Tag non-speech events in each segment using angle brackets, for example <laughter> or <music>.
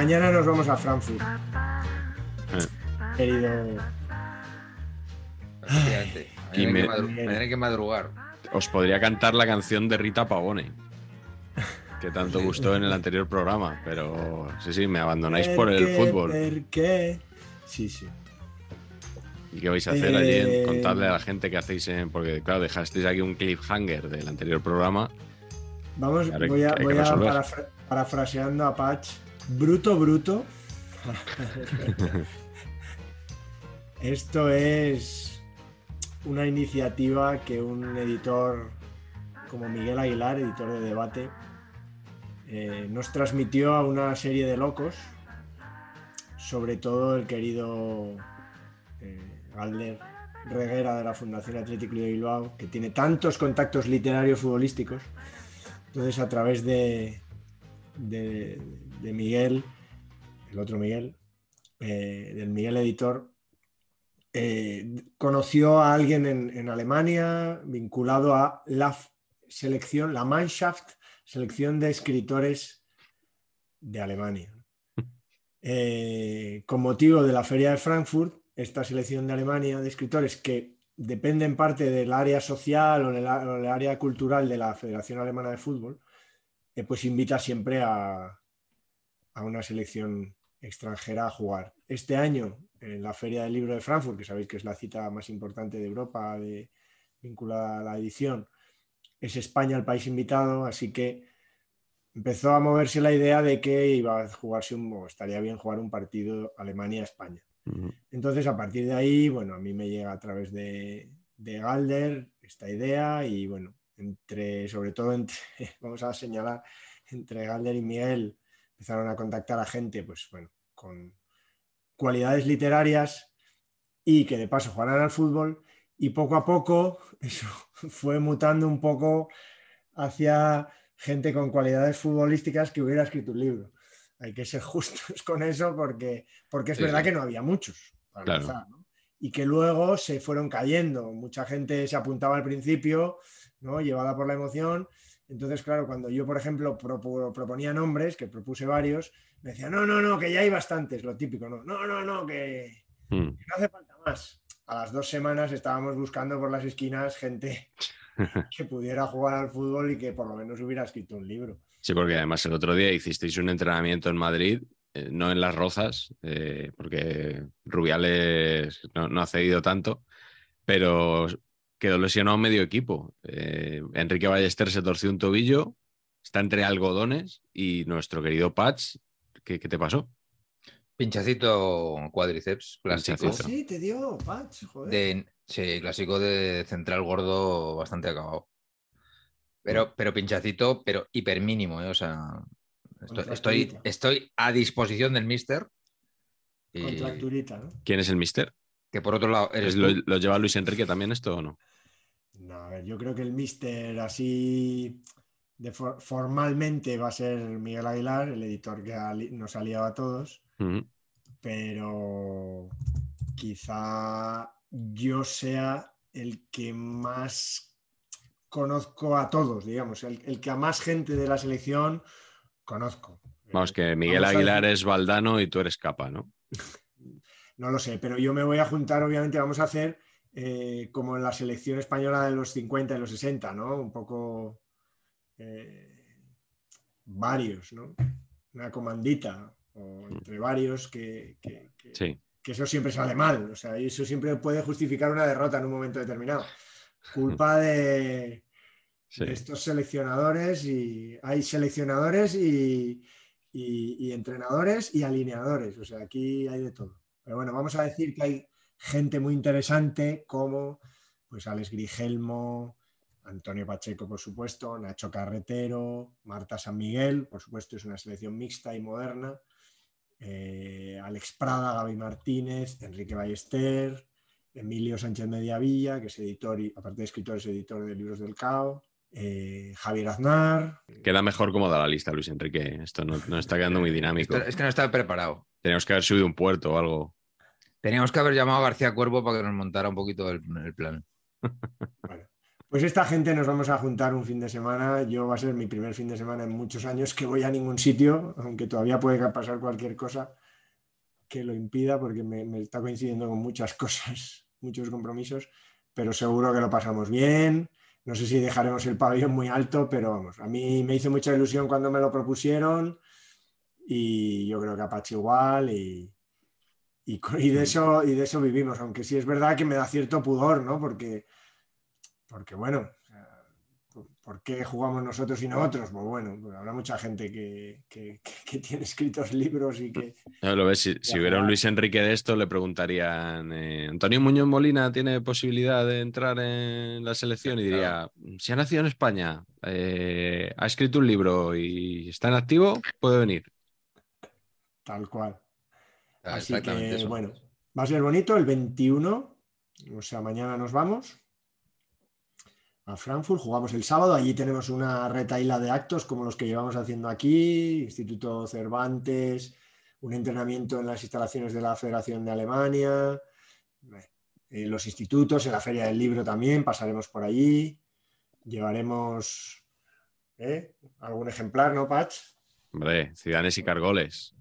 Mañana nos vamos a Frankfurt. Querido. Efectivamente. Y Mañana me- que madru- mañana hay que madrugar. Os podría cantar la canción de Rita Pavone, que tanto gustó en el anterior programa, pero sí, sí, me abandonáis por el qué? fútbol. ¿Per qué? Sí, sí. ¿Y qué vais a hacer allí? Eh, contarle a la gente que hacéis en. Porque, claro, dejasteis aquí un cliffhanger del anterior programa. Vamos, voy a, voy a parafra- parafraseando a Patch. Bruto, bruto. <laughs> Esto es una iniciativa que un editor como Miguel Aguilar, editor de debate, eh, nos transmitió a una serie de locos, sobre todo el querido eh, Galder Reguera de la Fundación Atlético de Bilbao, que tiene tantos contactos literarios futbolísticos. Entonces, a través de, de, de Miguel, el otro Miguel, eh, del Miguel Editor, eh, conoció a alguien en, en Alemania vinculado a la selección, la Mannschaft, selección de escritores de Alemania. <laughs> Eh, con motivo de la Feria de Frankfurt, esta selección de Alemania de escritores que depende en parte del área social o del, a- o del área cultural de la Federación Alemana de Fútbol, eh, pues invita siempre a, a una selección extranjera a jugar. Este año, en la Feria del Libro de Frankfurt, que sabéis que es la cita más importante de Europa de- vinculada a la edición, es España el país invitado, así que empezó a moverse la idea de que iba a jugarse un, o estaría bien jugar un partido Alemania-España. Entonces, a partir de ahí, bueno, a mí me llega a través de, de Galder esta idea y bueno, entre, sobre todo entre, <laughs> vamos a señalar, entre Galder y Miguel empezaron a contactar a gente, pues bueno, con cualidades literarias y que de paso jugaran al fútbol y poco a poco <laughs> eso fue mutando un poco hacia gente con cualidades futbolísticas que hubiera escrito un libro. Hay que ser <laughs> justos con eso porque, porque es Sí, verdad que no había muchos. para Claro. empezar, ¿no? Y que luego se fueron cayendo. Mucha gente se apuntaba al principio, ¿no? llevada por la emoción. Entonces, claro, cuando yo, por ejemplo, propo- proponía nombres, que propuse varios, me decían, no, no, no, que ya hay bastantes, lo típico, no, no, no, no, que, Mm. que no hace falta más. A las dos semanas estábamos buscando por las esquinas gente <laughs> que pudiera jugar al fútbol y que por lo menos hubiera escrito un libro. Sí, porque además el otro día hicisteis un entrenamiento en Madrid, eh, no en las rozas, eh, porque Rubiales no, no ha cedido tanto, pero quedó lesionado medio equipo. Eh, Enrique Ballester se torció un tobillo, está entre algodones y nuestro querido Patch, ¿qué, qué te pasó? Pinchacito cuádriceps clásico. Ah, Pinchacito. sí, te dio, Patch, joder. De, sí, clásico de central gordo bastante acabado. Pero, pero pinchacito, pero hiper mínimo, ¿eh? O sea, estoy, estoy, a disposición del mister. Y Contracturita, ¿no? ¿Quién es el mister? que por otro lado eres ¿Es- ¿Lo, tú. lo lleva Luis Enrique también esto o no? No, a ver, yo creo que el mister así de for- formalmente va a ser Miguel Aguilar, el editor que ha nos ha liado a todos, pero quizá yo sea el que más conozco a todos, digamos, el, el que a más gente de la selección conozco. Vamos, Eh, que Miguel vamos a Aguilar es Valdano y tú eres Capa, ¿no? <laughs> No lo sé, pero yo me voy a juntar, obviamente, vamos a hacer eh, como en la selección española de los 50 y los 60, ¿no? Un poco eh, varios, ¿no? Una comandita, o entre varios que, que- que- Sí. que eso siempre sale mal, o sea, y eso siempre puede justificar una derrota en un momento determinado. Culpa <laughs> de, Sí. de estos seleccionadores y hay seleccionadores y, y- y entrenadores y alineadores. O sea, aquí hay de todo. Pero bueno, vamos a decir que hay gente muy interesante como pues Alex Grigelmo, Antonio Pacheco, por supuesto, Nacho Carretero, Marta San Miguel, por supuesto, es una selección mixta y moderna. eh, Alex Prada, Gaby Martínez, Enrique Ballester, Emilio Sánchez Mediavilla, que es editor y, aparte de escritor, es editor de libros del CAO, eh, Javier Aznar, Queda mejor como da la lista, Luis Enrique. Esto no, no está quedando muy dinámico. Esto- es que no estaba preparado. Tenemos que haber subido un puerto o algo. Teníamos que haber llamado a García Cuervo para que nos montara un poquito el, el plan. <laughs> Bueno, pues esta gente nos vamos a juntar un fin de semana. Yo va a ser mi primer fin de semana en muchos años que voy a ningún sitio, aunque todavía puede pasar cualquier cosa que lo impida, porque me, está coincidiendo con muchas <laughs> cosas, muchos compromisos, pero seguro que lo pasamos bien. No sé si dejaremos el pabellón muy alto, pero vamos, a mí me hizo mucha ilusión cuando me lo propusieron y yo creo que Apache igual y, y, de eso, y de eso vivimos, aunque sí es verdad que me da cierto pudor, ¿no? Porque, porque bueno, ¿por- ¿por qué jugamos nosotros y no otros? Pues bueno, pues habrá mucha gente que, que- tiene escritos libros y que... Lo ves, si, si hubiera un Luis Enrique de esto, le preguntarían: eh, ¿Antonio Muñoz Molina tiene posibilidad de entrar en la selección? Y diría: Si ha nacido en España, eh, ha escrito un libro y está en activo, puede venir. Tal cual. Ah, Así que, eso. bueno, va a ser bonito el 21, o sea, mañana nos vamos a Frankfurt, jugamos el sábado, allí tenemos una retaíla de actos como los que llevamos haciendo aquí, Instituto Cervantes, un entrenamiento en las instalaciones de la Federación de Alemania, eh, los institutos, en la Feria del Libro también, pasaremos por allí, llevaremos ¿eh? algún ejemplar, ¿no, Patch? Hombre, Ciudadanes y Cargoles.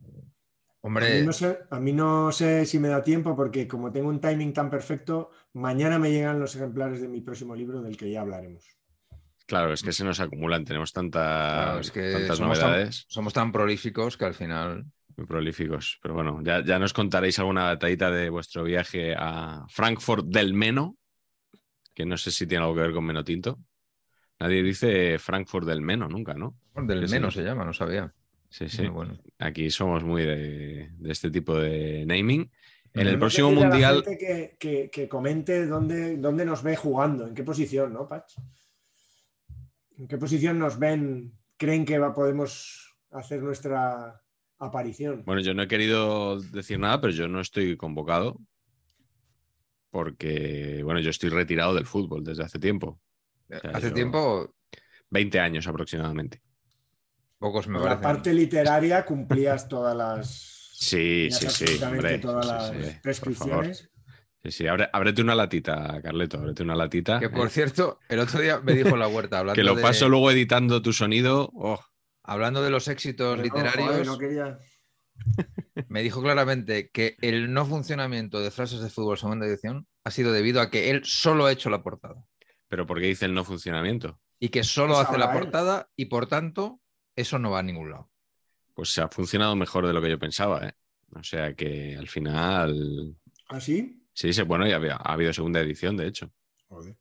A mí, no sé, a mí no sé si me da tiempo porque como tengo un timing tan perfecto, mañana me llegan los ejemplares de mi próximo libro del que ya hablaremos. Claro, es que se nos acumulan, tenemos tanta- claro, es que tantas somos tan, novedades. somos tan prolíficos que al final. Muy prolíficos. Pero bueno, ya, ya nos contaréis alguna batallita de vuestro viaje a Frankfurt del Meno, que no sé si tiene algo que ver con Meno Tinto. Nadie dice Frankfurt del Meno nunca, ¿no? Del menos se llama, no sabía. Sí, sí. Bueno. Aquí somos muy de, de este tipo de naming. En el próximo a la mundial, gente que, que- que comente dónde, dónde nos ve jugando, en qué posición, ¿no, Patch? ¿En qué posición nos ven? ¿Creen que va- podemos hacer nuestra aparición? bueno, yo no he querido decir nada, pero yo no estoy convocado. Porque, bueno, yo estoy retirado del fútbol desde hace tiempo. sea, Hace yo- tiempo, 20 años aproximadamente. Pocos me Por la parecen. parte literaria cumplías todas las... Sí, sí, sí. hombre, todas sí, las sí, favor. prescripciones. Sí, sí, abre- ábrete una latita, Carleto, ábrete una latita. Que por eh, cierto, el otro día me dijo la huerta, <laughs> hablando, que lo de, paso luego editando tu sonido. Oh, hablando de los éxitos Pero no, literarios, joder, no quería- <laughs> me dijo claramente que el no funcionamiento de frases de fútbol segunda edición ha sido debido a que él solo ha hecho la portada pero ¿por qué dice el no funcionamiento? y que solo Pues hace la él. portada y por tanto eso no va a ningún lado. Pues ha funcionado mejor de lo que yo pensaba, ¿eh? O sea que al final. ¿Así? Sí, sí, bueno, ya había- ha habido segunda edición, de hecho. Joder.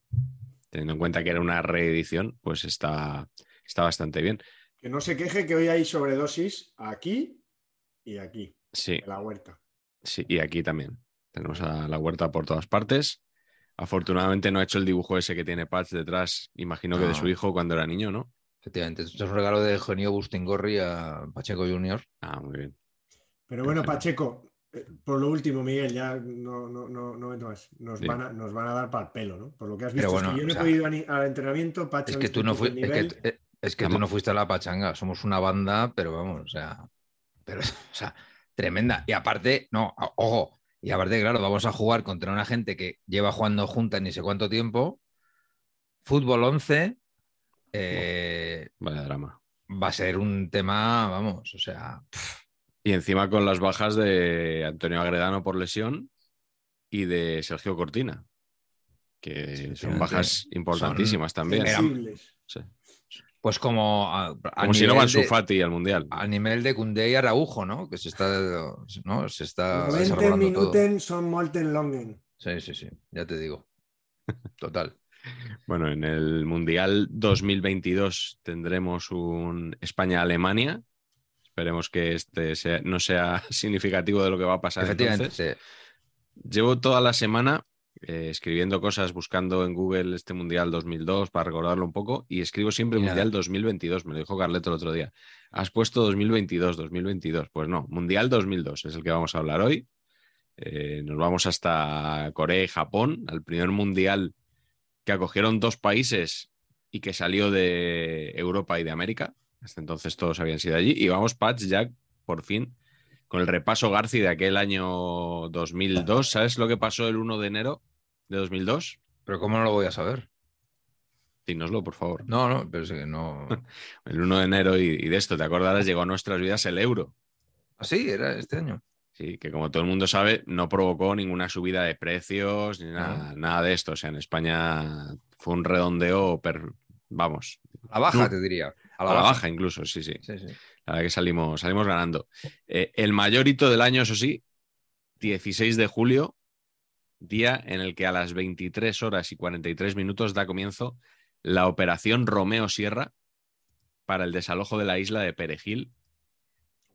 Teniendo en cuenta que era una reedición, pues está, está bastante bien. Que no se queje que hoy hay sobredosis aquí y aquí, Sí, en la huerta. sí, y aquí también. Tenemos a la huerta por todas partes. Afortunadamente no ha hecho el dibujo ese que tiene Patch detrás, imagino que de No. su hijo cuando era niño, ¿no? Efectivamente, esto es un regalo de Eugenio Bustingorri a Pacheco Junior. Ah, muy bien. Pero bueno. Pacheco, Eh, Por lo último, Miguel, ya no, no, no, no más. Nos, Sí. van a, nos van a dar para el pelo, ¿no? Por lo que has Pero visto, bueno, es que yo no o sea, he podido al entrenamiento, Pacha Es ha que visto tú no, un fui- poco es que, eh, es que tú no fuiste a la pachanga. Somos una banda, pero vamos, o sea, pero, <laughs> o sea, tremenda. Y aparte, no, ojo, y aparte, claro, vamos a jugar contra una gente que lleva jugando juntas ni sé cuánto tiempo. Fútbol 11 eh, Vaya drama. va a ser un tema, vamos, o sea, Y encima con las bajas de Antonio Agredano por lesión y de Sergio Cortina, que son bajas importantísimas también. Sí. pues como a, a Como si no van de- Sufati al Mundial. a nivel de Cundé y Araujo, ¿no? Que se está, ¿no? Se está 90 desarrollando todo. minuten son molten longen. Sí, sí, sí, ya te digo. Total. Bueno, en el Mundial 2022 tendremos un España-Alemania. Esperemos que este sea- no sea <laughs> significativo de lo que va a pasar. Efectivamente. entonces. sí. Llevo toda la semana eh, escribiendo cosas, buscando en Google este Mundial 2002 para recordarlo un poco y escribo siempre Y. Mundial 2022. Me lo dijo Carleto el otro día. Has puesto 2022, 2022. Pues no, Mundial 2002 es el que vamos a hablar hoy. Eh, nos vamos hasta Corea y Japón, al primer Mundial que acogieron dos países y que salió de Europa y de América. Hasta entonces todos habían sido allí. Y vamos, Patch, ya por fin con el repaso Garci de aquel año 2002. ¿Sabes lo que pasó el 1 de enero de 2002? Pero ¿cómo no lo voy a saber? Dínoslo, por favor. No, no, pero es que no. <laughs> El 1 de enero y, y de esto, te acordarás, llegó a nuestras vidas el euro. Así era este año. Sí, que como todo el mundo sabe, no provocó ninguna subida de precios ni nada, nada de esto. O sea, en España fue un redondeo, per- vamos, A la baja, No. te diría. a la, baja incluso, sí, sí. Sí, sí. La verdad que salimos, salimos ganando. Eh, el mayor hito del año, eso sí, 16 de julio, día en el que a las 23 horas y 43 minutos da comienzo la operación Romeo Sierra para el desalojo de la isla de Perejil,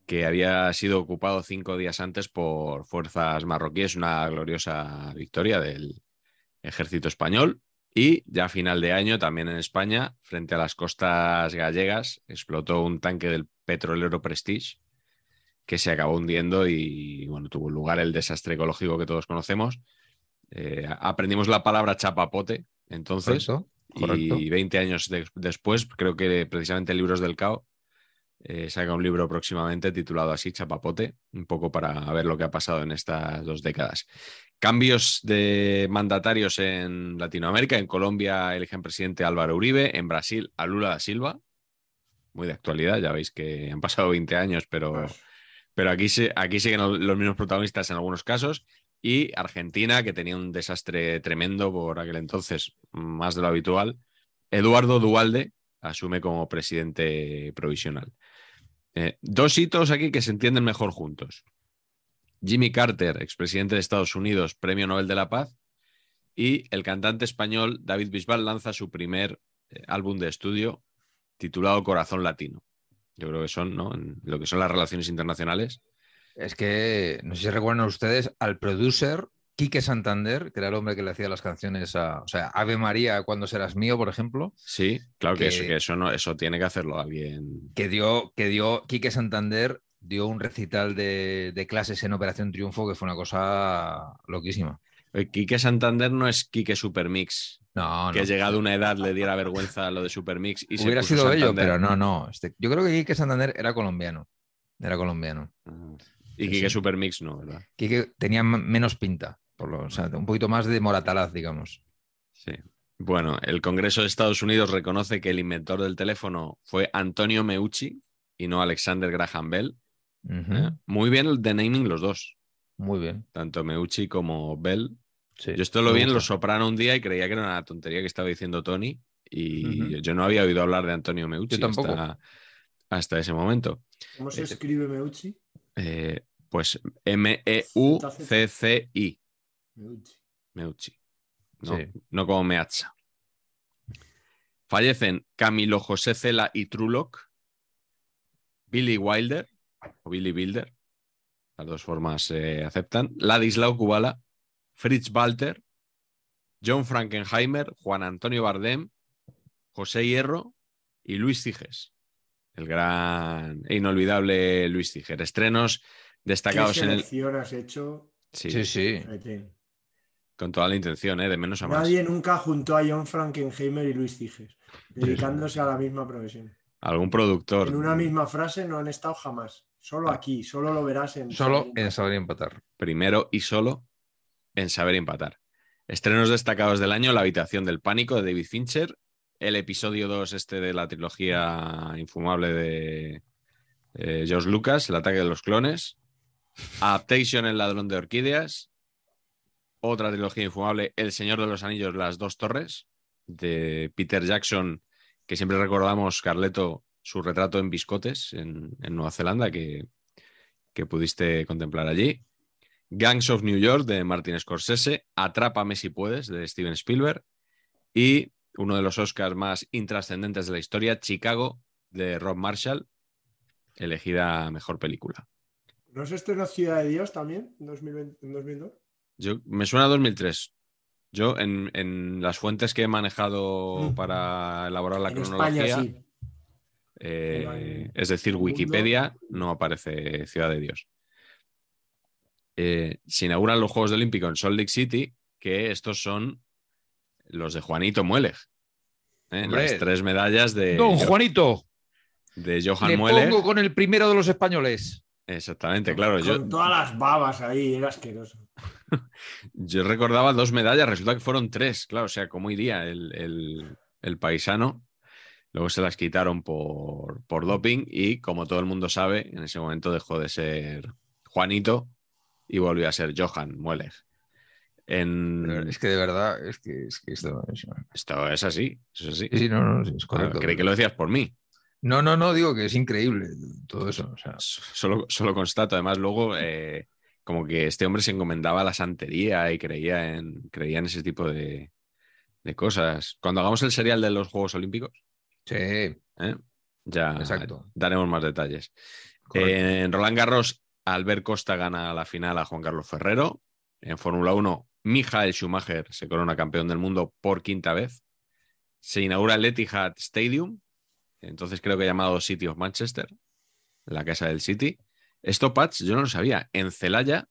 que había sido ocupado cinco días antes por fuerzas marroquíes, una gloriosa victoria del ejército español. Y ya a final de año, también en España, frente a las costas gallegas, explotó un tanque del petrolero Prestige que se acabó hundiendo y bueno, tuvo lugar el desastre ecológico que todos conocemos. Eh, aprendimos la palabra chapapote entonces Correcto, correcto. y 20 años de- después, creo que precisamente Libros del Cao eh, saca un libro próximamente titulado así, Chapapote, un poco para ver lo que ha pasado en estas dos décadas. Cambios de mandatarios en Latinoamérica. En Colombia eligen presidente Álvaro Uribe. En Brasil a Lula da Silva. Muy de actualidad, ya veis que han pasado 20 años, pero, pero aquí, aquí siguen los mismos protagonistas en algunos casos. Y Argentina, que tenía un desastre tremendo por aquel entonces, más de lo habitual. Eduardo Dualde asume como presidente provisional. Eh, dos hitos aquí que se entienden mejor juntos. Jimmy Carter, expresidente de Estados Unidos, Premio Nobel de la Paz, y el cantante español David Bisbal lanza su primer eh, álbum de estudio titulado Corazón Latino. Yo creo que son, ¿no? En lo que son las relaciones internacionales. Es que, no sé si recuerdan ustedes, al producer Quique Santander, que era el hombre que le hacía las canciones a. O sea, Ave María, cuando serás mío, por ejemplo, Sí, claro que, Que- eso, que eso, no, eso tiene que hacerlo alguien. que dio, que dio Quique Santander dio un recital de, de clases en Operación Triunfo que fue una cosa loquísima. Oye, Quique Santander no es Quique Supermix, No, que no. llegado a una edad le diera vergüenza lo de Supermix y se Hubiera puso sido bello, Santander. pero no, no. Este- yo creo que Quique Santander era colombiano. Era colombiano. Ah. Y Quique sí. Supermix no, ¿verdad? Quique tenía menos pinta, por lo, o sea, un poquito más de moratalaz, digamos. Sí. Bueno, el Congreso de Estados Unidos reconoce que el inventor del teléfono fue Antonio Meucci y no Alexander Graham Bell. ¿eh? Muy bien el de naming los dos, Muy bien. tanto Meucci como Bell. Sí, Yo esto lo vi en. Los Soprano un día y creía que era una tontería que estaba diciendo Tony y yo no había oído hablar de Antonio Meucci Yo tampoco. Hasta, hasta ese momento. ¿Cómo se Ese- escribe Meucci? Eh, pues M-E-U-C-C-I, Meucci. Meucci. No, Sí. no como Meazza. Fallecen Camilo José Cela y Trulock, Billy Wilder o Billy Wilder, las dos formas se aceptan, Ladislao Kubala, Fritz Walter, John Frankenheimer, Juan Antonio Bardem, José Hierro y Luis Ciges. El gran e inolvidable Luis Ciger. Estrenos Destacados ¿Qué en el. selección has hecho? Sí, Sí, sí. Con toda la intención, ¿eh? de menos a más. Nadie nunca juntó a John Frankenheimer y Luis Ciges, dedicándose a la misma profesión. Algún productor. En una misma frase no han estado jamás. Solo aquí, solo lo verás en. Solo en saber empatar. primero y solo en saber empatar. Estrenos destacados del año: La habitación del pánico de David Fincher, el episodio 2 este de la trilogía infumable de eh, George Lucas, El ataque de los clones, Adaptation, El ladrón de orquídeas, otra trilogía infumable, El señor de los anillos, Las dos torres, de Peter Jackson, que siempre recordamos, Carleto, su retrato en biscotes en, Nueva Zelanda, que, que pudiste contemplar allí. Gangs of New York de Martin Scorsese, Atrápame si puedes de Steven Spielberg y uno de los Oscars más intrascendentes de la historia, Chicago de Rob Marshall, elegida mejor película. ¿No es estrenó Ciudad de Dios también en, 2020, en 2002? Yo, me suena a 2003. Yo en, en las fuentes que he manejado Mm. para elaborar la en cronología, España sí. eh, es decir, Wikipedia, no aparece Ciudad de Dios. Eh, se inauguran los Juegos Olímpicos en Salt Lake City, que estos son los de Juanito Mueleg. ¿eh? Las tres medallas de, Don Juanito, de Johan le pongo con el primero de los españoles. Exactamente, claro. Yo, Con todas las babas ahí, era asqueroso. <laughs> yo recordaba dos medallas, resulta que fueron tres, claro, o sea, ¿cómo iría el, el- el paisano? Luego se las quitaron por, por doping y, como todo el mundo sabe, en ese momento dejó de ser Juanito y volvió a ser Johan. En... Pero es que de verdad, es que, es que esto es- Esto es así, es así. Sí, sí, no, no, sí, es Ah, correcto. creí que lo decías por mí. No, no, no, digo que es increíble todo eso. O sea, Solo, solo constato. Además, luego, eh, como que este hombre se encomendaba a la santería y creía en, creía en ese tipo de, de cosas. Cuando hagamos el serial de los Juegos Olímpicos, sí, ¿eh? ya Exacto. daremos más detalles. En Roland Garros, Albert Costa gana la final a Juan Carlos Ferrero. En Fórmula 1, Michael Schumacher se corona campeón del mundo por quinta vez. Se inaugura el Etihad Stadium, entonces creo que llamado City of Manchester, la casa del City. Esto, Pats, yo no lo sabía. En Celaya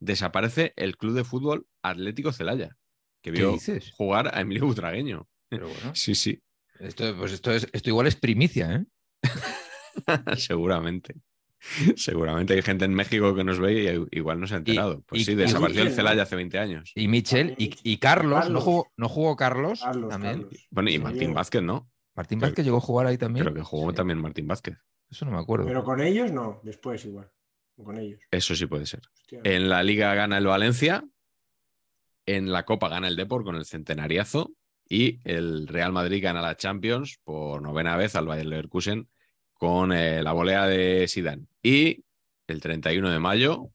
desaparece el club de fútbol Atlético Celaya, que ¿Qué vio dices? jugar a Emilio Butragueño. Pero bueno, Sí, sí, esto, pues esto, es, esto igual es primicia, ¿eh? <laughs> seguramente. Seguramente hay gente en México que nos ve y igual no se ha enterado. pues y- sí, y desapareció el Celaya hace 20 años. Y Michel y, y Carlos, ¿no jugó, no jugó Carlos, Carlos, también. Carlos. Bueno, y Sí, Martín. Vázquez, ¿no? Martín Vázquez llegó a jugar ahí también. Creo que jugó Sí, también Martín Vázquez. Eso no me acuerdo. Pero con ellos no, después igual. Con ellos. Eso sí puede ser. Hostia. En la Liga gana el Valencia. En la Copa gana el Depor con el centenariazo. Y el Real Madrid gana la Champions por novena vez al Bayer Leverkusen con eh, la volea de Zidane. Y el 31 de mayo,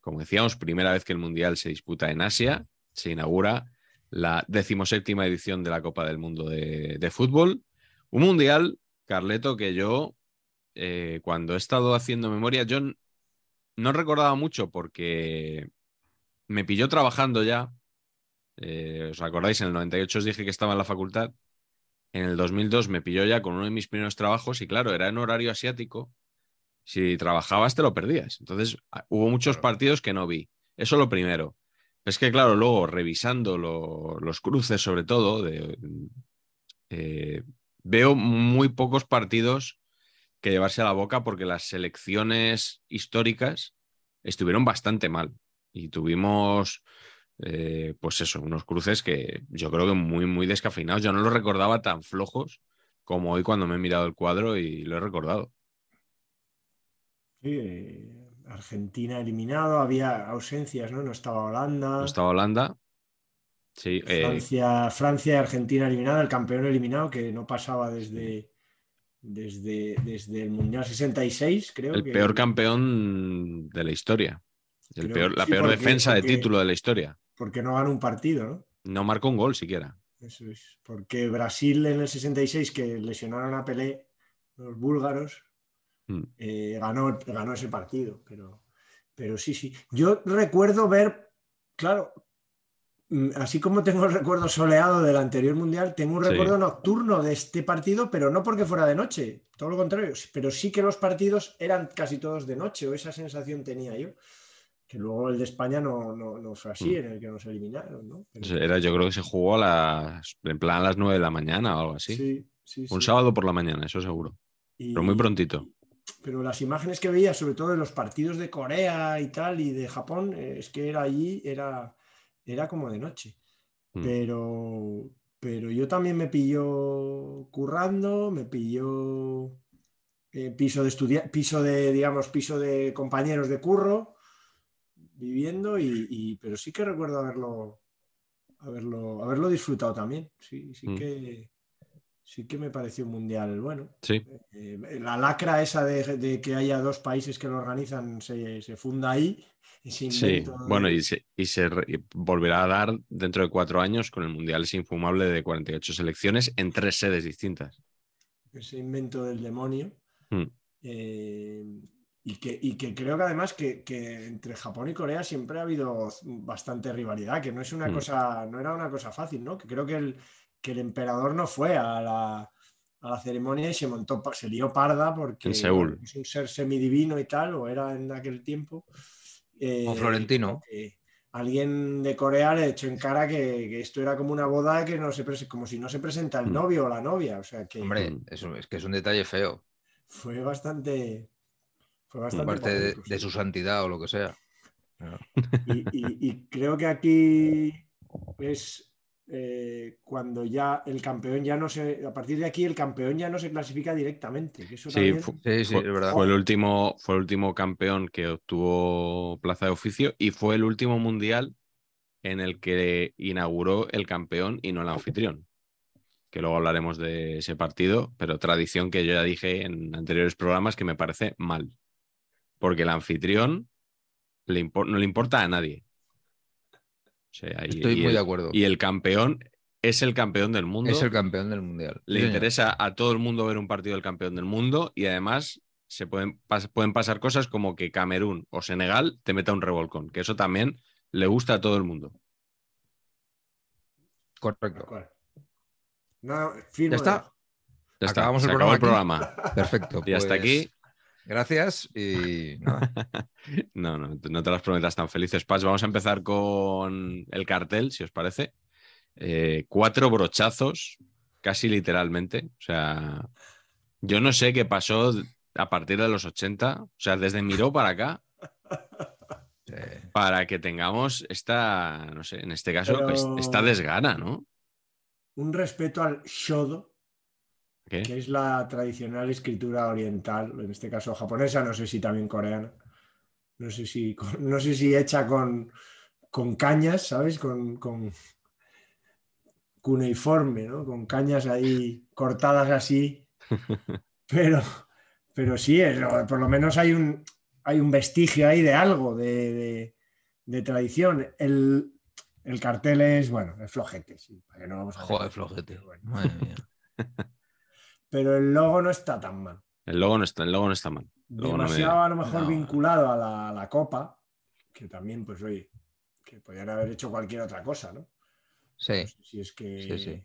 como decíamos, primera vez que el Mundial se disputa en Asia, se inaugura la decimoséptima edición de la Copa del Mundo de, de Fútbol. Un Mundial, Carleto, que yo, eh, cuando he estado haciendo memoria, yo no recordaba mucho porque me pilló trabajando ya. Eh, ¿Os acordáis? En el 98 os dije que estaba en la facultad. En el 2002 me pilló ya con uno de mis primeros trabajos y claro, era en horario asiático. Si trabajabas te lo perdías. Entonces ah, hubo muchos partidos que no vi. Eso lo primero. Es que claro, luego revisando lo- los cruces sobre todo, de, eh, veo muy pocos partidos que llevarse a la boca porque las selecciones históricas estuvieron bastante mal y tuvimos, eh, pues eso, unos cruces que yo creo que muy, muy descafeinados. Yo no los recordaba tan flojos como hoy cuando me he mirado el cuadro y lo he recordado. Sí, eh, Argentina eliminado, había ausencias, ¿no? No estaba Holanda. No estaba Holanda. Sí, eh, Francia, y Argentina eliminada, el campeón eliminado que no pasaba desde, desde, desde el Mundial 66, creo. el que- peor campeón de la historia. El Creo- peor, la sí, peor porque- defensa de título de la historia. Porque no ganó un partido, ¿no? No marcó un gol siquiera. Eso es. Porque Brasil en el 66, que lesionaron a Pelé, los búlgaros, Mm. eh, ganó, ganó ese partido. Pero, pero sí, sí. Yo recuerdo ver, claro, así como tengo el recuerdo soleado del anterior mundial, tengo un Sí. recuerdo nocturno de este partido, pero no porque fuera de noche, todo lo contrario, pero sí que los partidos eran casi todos de noche, o esa sensación tenía yo. Que luego el de España no, no, no fue así, Mm. en el que nos eliminaron, ¿no? Pero- Era, yo creo que se jugó a las, en plan a las 9 de la mañana o algo así. sí, sí, Un sábado por la mañana, eso seguro. Y- Pero muy prontito. pero las imágenes que veía, sobre todo de los partidos de Corea y tal, y de Japón, eh, es que era allí, era, era como de noche. Mm. Pero, pero yo también me pilló currando, me pilló eh, piso de estudia piso de, digamos, piso de compañeros de curro, viviendo, y, y- pero sí que recuerdo haberlo, haberlo, haberlo disfrutado también. Sí, sí Mm. que sí que me pareció un mundial bueno. Sí, Eh, la lacra esa de, de que haya dos países que lo organizan se, se funda ahí. sí. de- Bueno, y se, y se re- y volverá a dar dentro de cuatro años con el Mundial es infumable de 48 selecciones en tres sedes distintas. ese invento del demonio. Mm. Eh, y, que, y que creo que además que, que entre Japón y Corea siempre ha habido bastante rivalidad, que no es una Mm. cosa, no era una cosa fácil, ¿no? Que creo que el, que el emperador no fue a la, a la ceremonia y se montó, se lió parda porque En Seúl. bueno, es un ser semidivino y tal, o era en aquel tiempo. Eh, O Florentino. alguien de Corea le echó en cara que, que esto era como una boda que no se como si no se presenta el Mm. novio o la novia. O sea que Hombre, eso es que es un detalle feo. fue bastante. Fue bastante. Aparte de, su santidad o lo que sea. Y, y- y creo que aquí es eh, cuando ya el campeón ya no se. A partir de aquí el campeón ya no se clasifica directamente. Que eso Sí, también- fu- Sí, sí, fue, es verdad. fue el último, fue el último campeón que obtuvo plaza de oficio y fue el último mundial en el que inauguró el campeón y no el anfitrión. Que luego hablaremos de ese partido, pero tradición que yo ya dije en anteriores programas que me parece mal. Porque el anfitrión le no le importa a nadie. O sea, y- Estoy y muy el- de acuerdo. Y el campeón es el campeón del mundo. Es el campeón del mundial. Le Sí, señor. interesa a todo el mundo ver un partido del campeón del mundo y además se pueden, pas- pueden pasar cosas como que Camerún o Senegal te meta un revolcón, que eso también le gusta a todo el mundo. Correcto. No, Ya está. de- Ya está, Acabamos se el acabó el programa programa. Perfecto. Y hasta pues, aquí. Gracias y nada. <laughs> No, no, no te las prometas tan felices, Paz. Vamos a empezar con el cartel, si os parece. Eh, cuatro brochazos, casi literalmente. O sea, yo no sé qué pasó a partir de los 80, o sea, desde Miró para acá, para que tengamos esta, no sé, en este caso, Pero- es- esta desgana, ¿no? Un respeto al shodo, ¿Qué? que es la tradicional escritura oriental, en este caso japonesa, no sé si también coreana. No sé si, <laughs> no sé si hecha con, con cañas, ¿sabes? Con, con cuneiforme, ¿no? Con cañas ahí cortadas así. <laughs> Pero, pero sí, es- por lo menos hay un, hay un vestigio ahí de algo, de, de- de tradición. El, el cartel es, bueno, es flojete, sí. para que no vamos a joder, flojete. Bueno. Madre mía. <laughs> Pero el logo no está tan mal. El logo no está, el logo no está mal. Luego no me- demasiado a lo mejor no. vinculado a la, a la copa, que también, pues oye, que podrían haber hecho cualquier otra cosa, ¿no? Sí. No sé si es que Sí, sí.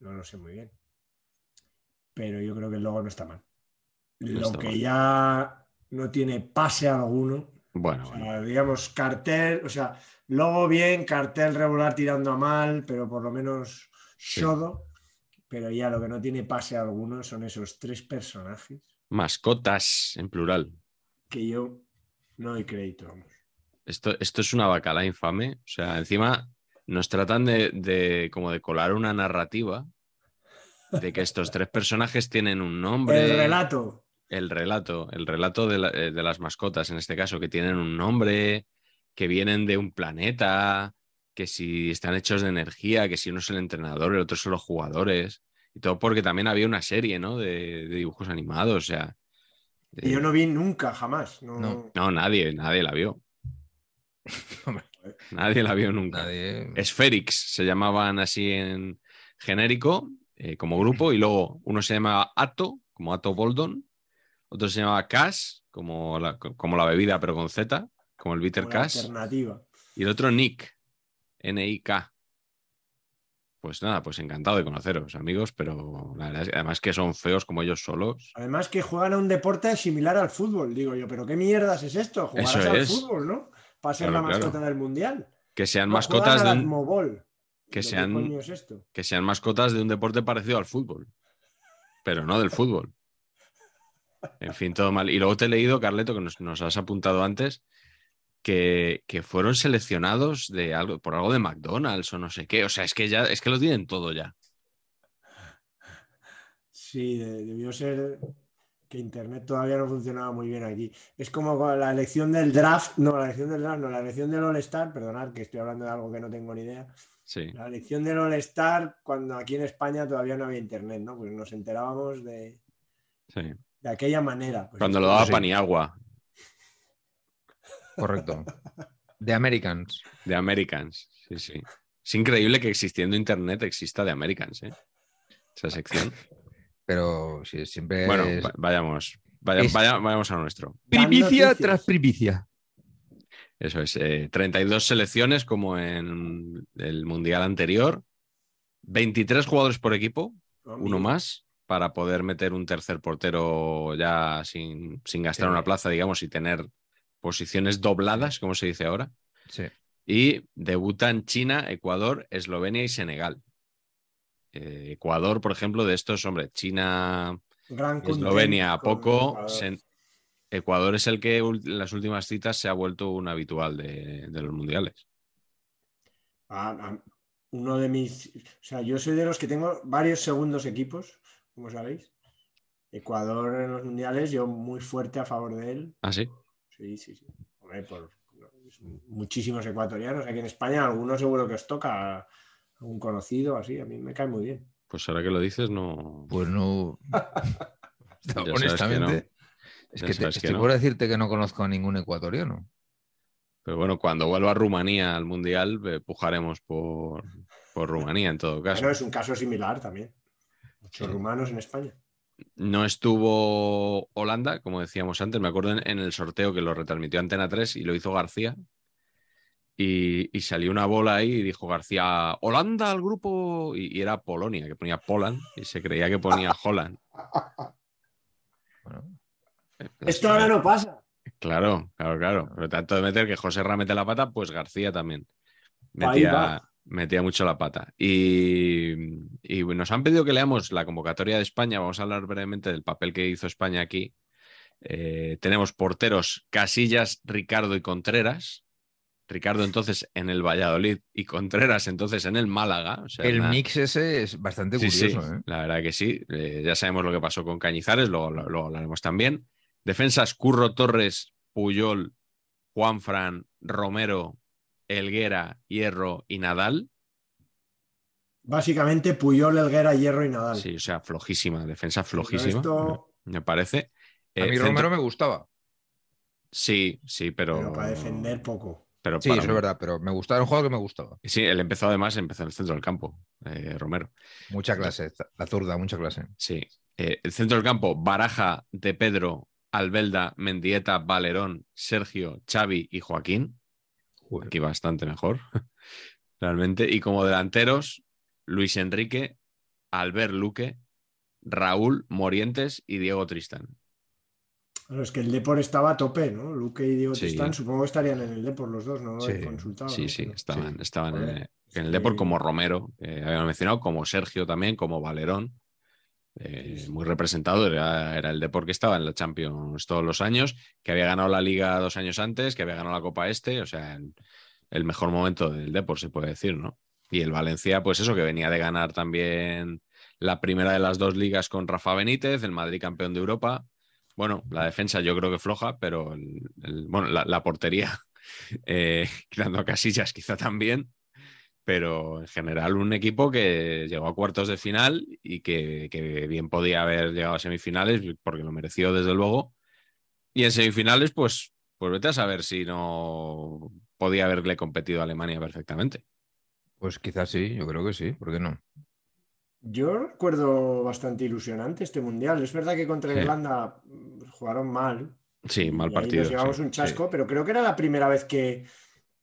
no lo sé muy bien. Pero yo creo que el logo no está mal. No lo está que mal. ya no tiene pase alguno, Bueno, o bueno. sea, digamos, cartel, o sea, logo bien, cartel regular tirando a mal, pero por lo menos shodo. Pero ya lo que no tiene pase alguno son esos tres personajes Mascotas en plural. que yo no doy crédito, vamos. Esto, esto es una bacala infame. O sea, encima nos tratan de, de como de colar una narrativa de que estos tres personajes tienen un nombre. El relato. El relato, el relato de, la- eh, de las mascotas, en este caso, que tienen un nombre, que vienen de un planeta, que si están hechos de energía, que si uno es el entrenador, el otro son los jugadores. Y todo porque también había una serie, ¿no? De, de dibujos animados, o sea. de- Y yo no vi nunca, jamás. No, No. No, nadie, nadie la vio. <laughs> Nadie la vio nunca. Nadie. Spherix se llamaban así en genérico, eh, como grupo, y luego uno se llamaba Ato, como Ato Boldon, otro se llamaba Cash, como la, como la bebida, pero con Z, como el Bitter como Cash, alternativa. y el otro Nick, N-I-K. Pues nada, pues encantado de conoceros, amigos, pero la verdad es que además que son feos como ellos solos. Además que juegan a un deporte similar al fútbol, digo yo, pero qué mierdas es esto, jugarás Eso al es. fútbol, ¿no? Para ser Claro, la mascota claro. del mundial. Que sean No mascotas de un, que ¿Pero sean- ¿Qué coño es esto? que sean mascotas de un deporte parecido al fútbol, pero no del fútbol. En fin, todo mal. Y luego te he leído, Carleto, que nos, nos has apuntado antes, que, que fueron seleccionados de algo, por algo de McDonald's o no sé qué. O sea, es que ya, es que lo tienen todo ya. Sí, de- debió ser que Internet todavía no funcionaba muy bien aquí. Es como la elección del draft, no, la elección del draft, no, la elección del All-Star, perdonad que estoy hablando de algo que no tengo ni idea. Sí. La elección del All-Star cuando aquí en España todavía no había Internet, ¿no? Pues nos enterábamos de, sí. de aquella manera. Pues Cuando lo daba sí. Paniagua, Correcto. The Americans. de Americans. Sí, sí. Es increíble que existiendo Internet exista de Americans, ¿eh? Esa sección. Pero sí, siempre Bueno, es vayamos, vaya- es- vaya- vayamos a nuestro. Primicia tras primicia. Eso es, eh, 32 selecciones como en el Mundial anterior, 23 jugadores por equipo, No, uno mira, más, para poder meter un tercer portero ya sin, sin gastar Sí. una plaza, digamos, y tener posiciones dobladas, como se dice ahora. Sí. Y debutan China, Ecuador, Eslovenia y Senegal. Eh, Ecuador, por ejemplo, de estos, hombre, China, gran Eslovenia a poco. Ecuador. Sen- Ecuador es el que en las últimas citas se ha vuelto un habitual de, de los mundiales. Ah, ah, uno de mis. O sea, yo soy de los que tengo varios segundos equipos, como sabéis. Ecuador en los mundiales, yo muy fuerte a favor de él. ¿Ah, sí? Sí, sí, sí. Hombre, por muchísimos ecuatorianos. Aquí en España, algunos seguro que os toca un conocido, así. A mí me cae muy bien. Pues ahora que lo dices, no. Pues no. <laughs> que Honestamente. Es que, te- sabes que estoy no. por decirte que no conozco a ningún ecuatoriano. Pero bueno, cuando vuelva Rumanía al mundial, eh, pujaremos por, por Rumanía en todo caso. Bueno, es un caso similar también. Muchos Sí. rumanos en España. No estuvo Holanda, como decíamos antes, me acuerdo en, en el sorteo que lo retransmitió Antena 3 y lo hizo García. Y, y salió una bola ahí y dijo García, Holanda al grupo, y, y era Polonia, que ponía Poland y se creía que ponía <laughs> Holland. Bueno, Esto ahora no pasa. Claro, claro, claro. Pero tanto de meter que José Ra mete la pata, pues García también. Ahí Metía, va. Metía mucho la pata. Y, y nos han pedido que leamos la convocatoria de España. Vamos a hablar brevemente del papel que hizo España aquí. Eh, tenemos porteros Casillas, Ricardo y Contreras. Ricardo entonces en el Valladolid y Contreras entonces en el Málaga. O sea, el una- mix ese es bastante Sí, sí, curioso. ¿eh? la verdad que sí. Eh, ya sabemos lo que pasó con Cañizares, luego, luego hablaremos también. Defensas, Curro Torres, Puyol, Juanfran, Romero, Elguera, Hierro y Nadal. Básicamente Puyol, Elguera, Hierro y Nadal. Sí, o sea, flojísima, defensa flojísima, esto- me parece. A Eh, mí centro- Romero me gustaba. Sí, sí, pero... Pero para defender poco. pero Sí, para- eso es verdad, pero me gustaba, era un juego que me gustaba. Sí, él empezó además, empezó en el centro del campo, eh, Romero. Mucha clase, la zurda, mucha clase. Sí. Eh, el centro del campo, Baraja, De Pedro, Albelda, Mendieta, Valerón, Sergio, Xavi y Joaquín. Joder. Aquí bastante mejor, <laughs> realmente. Y como delanteros, Luis Enrique, Albert Luque, Raúl Morientes y Diego Tristán. Bueno, es que el Depor estaba a tope, ¿no? Luque y Diego Sí. Tristán, supongo que estarían en el Depor los dos, no Sí. Sí, ¿no? sí, Pero- estaban, estaban en, el- en Depor como Romero, que habíamos mencionado, como Sergio también, como Valerón. Eh, muy representado, era, era el Depor que estaba en la Champions todos los años, que había ganado la Liga dos años antes, que había ganado la Copa Este, o sea, el, el mejor momento del Depor, se puede decir, ¿no? Y el Valencia, pues eso, que venía de ganar también la primera de las dos ligas con Rafa Benítez, el Madrid campeón de Europa. Bueno, la defensa yo creo que floja, pero el- el- bueno, la, la portería, <laughs> eh, quitando a Casillas quizá también, pero en general un equipo que llegó a cuartos de final y que, que bien podía haber llegado a semifinales, porque lo mereció desde luego. Y en semifinales, pues, pues vete a saber si no podía haberle competido a Alemania perfectamente. Pues quizás sí, yo creo que sí, ¿por qué no? Yo recuerdo bastante ilusionante este mundial. Es verdad que contra Sí. Irlanda mm, jugaron mal. Sí, mal y ahí partido. Nos llevamos sí, un chasco, pero creo que era la primera vez que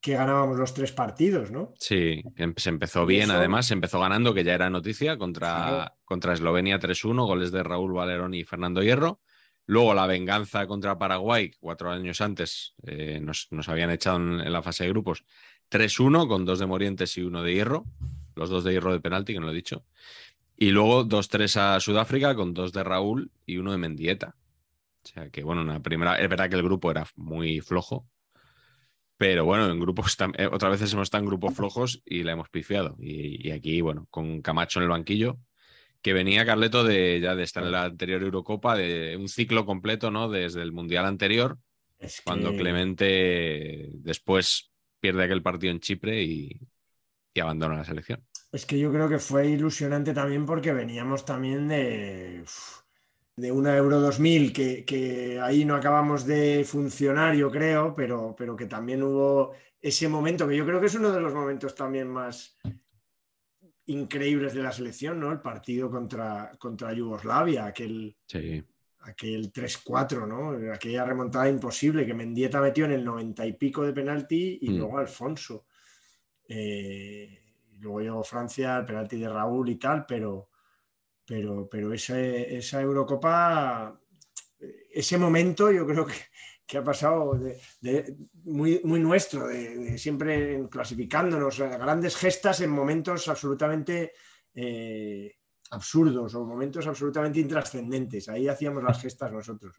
que ganábamos los tres partidos, ¿no? Sí, em- se empezó bien, eso- además, se empezó ganando, que ya era noticia, contra, Claro. contra Eslovenia 3-1, goles de Raúl Valerón y Fernando Hierro. Luego la venganza contra Paraguay, cuatro años antes, eh, nos, nos habían echado en, en la fase de grupos 3-1, con dos de Morientes y uno de Hierro, los dos de Hierro de penalti, que no lo he dicho. Y luego 2-3 a Sudáfrica, con dos de Raúl y uno de Mendieta. O sea que, bueno, una primera. Es verdad que el grupo era muy flojo, pero bueno, en grupos eh, otras veces hemos estado en grupos flojos y la hemos pifiado. Y, y aquí, bueno, con Camacho en el banquillo, que venía Carleto de ya de estar en la anterior Eurocopa, de un ciclo completo, ¿no? Desde el Mundial anterior, Es cuando Clemente después pierde aquel partido en Chipre y, y abandona la selección. Es que yo creo que fue ilusionante también porque veníamos también de, uf, de una Euro 2000 que, que ahí no acabamos de funcionar, yo creo, pero, pero que también hubo ese momento, que yo creo que es uno de los momentos también más increíbles de la selección, ¿no? El partido contra, contra Yugoslavia, aquel, Sí. aquel 3-4, ¿no? Aquella remontada imposible que Mendieta metió en el 90 y pico de penalti y Mm. luego Alfonso. Eh, luego llegó Francia, el penalti de Raúl y tal, pero, pero, pero esa Eurocopa, ese momento yo creo que, ha pasado muy, nuestro, de, siempre clasificándonos, a grandes gestas en momentos absolutamente eh, absurdos o momentos absolutamente intrascendentes. Ahí hacíamos las gestas nosotros.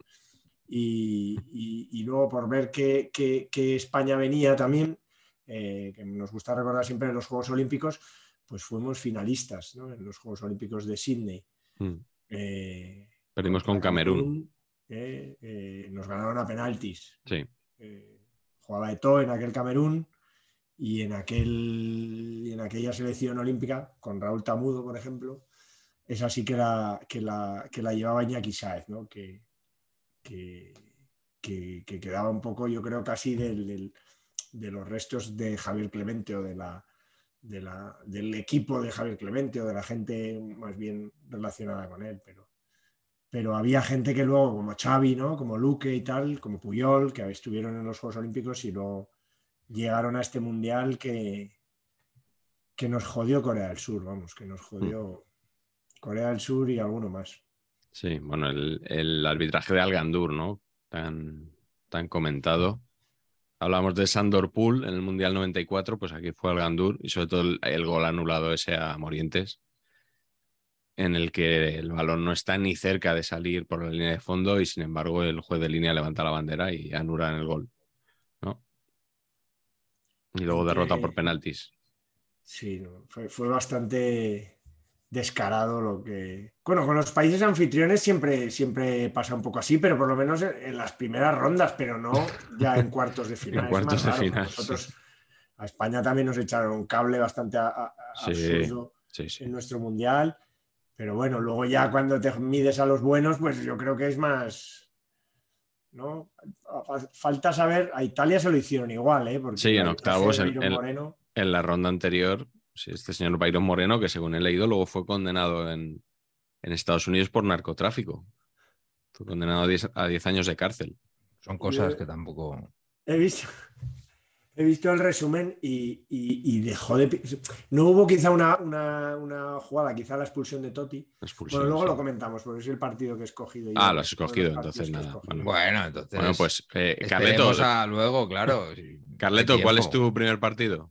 Y, luego por ver que, España venía también, eh, que nos gusta recordar siempre los Juegos Olímpicos, pues fuimos finalistas ¿no? en los Juegos Olímpicos de Sydney. Mm. Eh, Perdimos con Camerún. eh, eh, nos ganaron a penaltis. Sí. Jugaba Eto'o en aquel Camerún y en, aquel, y en aquella selección olímpica, con Raúl Tamudo, por ejemplo, esa sí que la, que la, que la llevaba Iñaki Sáez, ¿no? que, que, que- que quedaba un poco, yo creo, casi del- del- de los restos de Javier Clemente o de la, de la- del equipo de Javier Clemente o de la gente más bien relacionada con él, pero, pero había gente que luego, como Xavi, ¿no? como Luque y tal, como Puyol, que estuvieron en los Juegos Olímpicos y luego llegaron a este mundial que, que nos jodió Corea del Sur, vamos, que nos jodió Corea del Sur y alguno más. Sí, bueno, el, el arbitraje de Algandur, ¿no? Tan, tan comentado. Hablamos de Sandor Pool en el Mundial 94, pues aquí fue Algandur y sobre todo el, el gol anulado ese a Morientes, en el que el balón no está ni cerca de salir por la línea de fondo y sin embargo el juez de línea levanta la bandera y anula en el gol, ¿no? Y luego derrota por penaltis. Sí, fue bastante descarado lo que... Bueno, con los países anfitriones siempre, siempre pasa un poco así, pero por lo menos en, las primeras rondas, pero no ya en <laughs> cuartos de final. En Es cuartos de final, Nosotros, a España también nos echaron un cable bastante a- a- Sí, absurdo Sí, en nuestro mundial, pero bueno, luego ya cuando te mides a los buenos, pues yo creo que es más... ¿no? Fa- Falta saber, a Italia se lo hicieron igual, ¿eh? Porque Sí, en octavos, en- en- En la ronda anterior, este señor Byron Moreno, que según he leído, luego fue condenado en, en Estados Unidos por narcotráfico. Fue condenado a 10, a 10 años de cárcel. Son cosas que tampoco. He visto, <laughs> he visto el resumen y, y- y dejó de. No hubo quizá una, una- una jugada, quizá la expulsión de Totti. Expulsión, Bueno, luego sí. lo comentamos, porque es el partido que he escogido. Ah, lo has escogido, entonces nada, escogido. bueno. Bueno, entonces. Bueno, pues, eh, Carleto, a luego, claro. Carleto, ¿cuál es tu primer partido?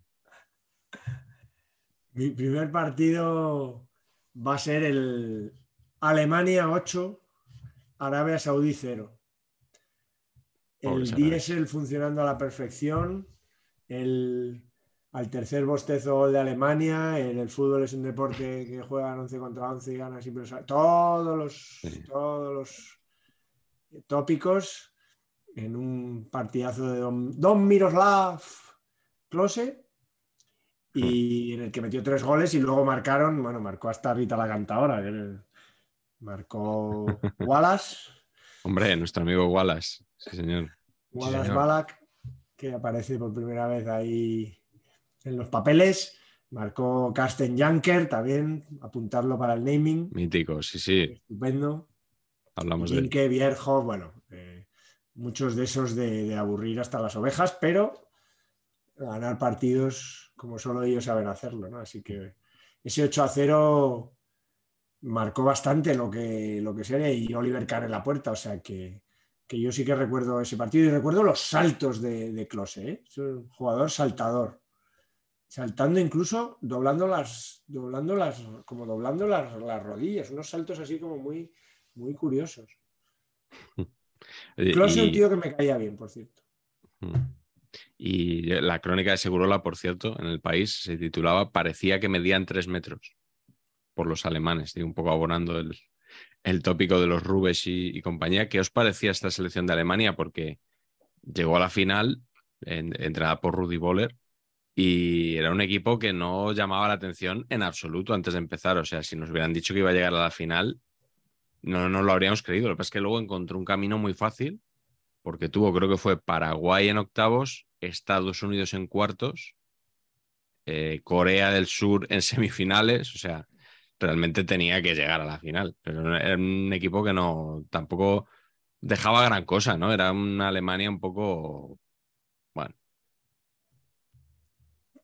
Mi primer partido va a ser el Alemania 8, Arabia Saudí 0. Pobres El diésel funcionando a la perfección, el, al tercer bostezo gol de Alemania, el, el fútbol es un deporte que juegan 11 contra 11 y gana siempre. Todos los, Sí. todos los tópicos en un partidazo de Don, Don Miroslav Klose y en el que metió tres goles y luego marcaron, bueno, marcó hasta Rita la cantadora, que marcó <laughs> Wallace, Hombre, nuestro amigo Wallace. Sí, señor. Wallace señor. Balak, que aparece por primera vez ahí en los papeles, marcó Carsten Janker también, apuntarlo para el naming, Mítico, sí, sí. estupendo. Hablamos de él. Jinke, Vierjo, bueno, eh, muchos de esos de, de aburrir hasta las ovejas, pero ganar partidos como solo ellos saben hacerlo, ¿no? Así que ese 8 a 0 marcó bastante lo que, lo que sería y Oliver Kahn en la puerta, o sea que, que yo sí que recuerdo ese partido y recuerdo los saltos de, de Klose, ¿eh? es un jugador saltador, saltando incluso doblando las, doblando las, como doblando las, las rodillas, unos saltos así como muy, muy curiosos. <laughs> Klose es un tío que me caía bien, por cierto. Y la crónica de Segurola, por cierto, en el país se titulaba Parecía que medían tres metros por los alemanes, digo, un poco abonando el, el tópico de los Rubes y, y, compañía. ¿Qué os parecía esta selección de Alemania? Porque llegó a la final, en, entrenada por Rudy Boller, y era un equipo que no llamaba la atención en absoluto antes de empezar. O sea, si nos hubieran dicho que iba a llegar a la final, no nos lo habríamos creído. Lo que pasa es que luego encontró un camino muy fácil, porque tuvo, creo que fue Paraguay en octavos, Estados Unidos en cuartos, eh, Corea del Sur en <laughs> semifinales. O sea, realmente tenía que llegar a la final. Pero era un equipo que no tampoco dejaba gran cosa, ¿no? Era una Alemania un poco. Bueno.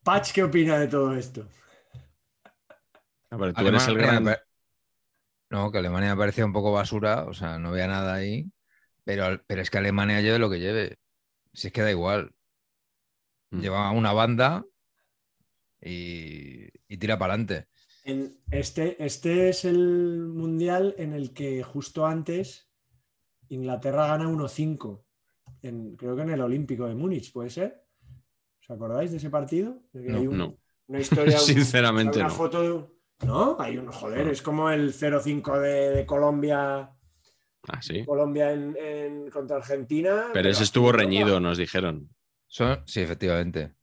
Patch, ¿qué opina de todo esto? No, pero tú Alemania, eres el gran. No, que Alemania me parecía un poco basura, o sea, no veía nada ahí. Pero, pero es que Alemania lleve lo que lleve. Si es que da igual. Mm. Lleva una banda y, y tira para adelante. Este, este es el mundial en el que justo antes Inglaterra gana 1-5. Creo que en el Olímpico de Múnich, ¿puede ser? ¿Os acordáis de ese partido? De no, un, no. Una historia. <laughs> Sinceramente. Una no. foto. No, hay un. Joder, no. es como el 0-5 de, de, Colombia. Ah, sí. Colombia en, en, contra Argentina. Pero, pero ese estuvo reñido, nos dijeron. Son, sí, efectivamente.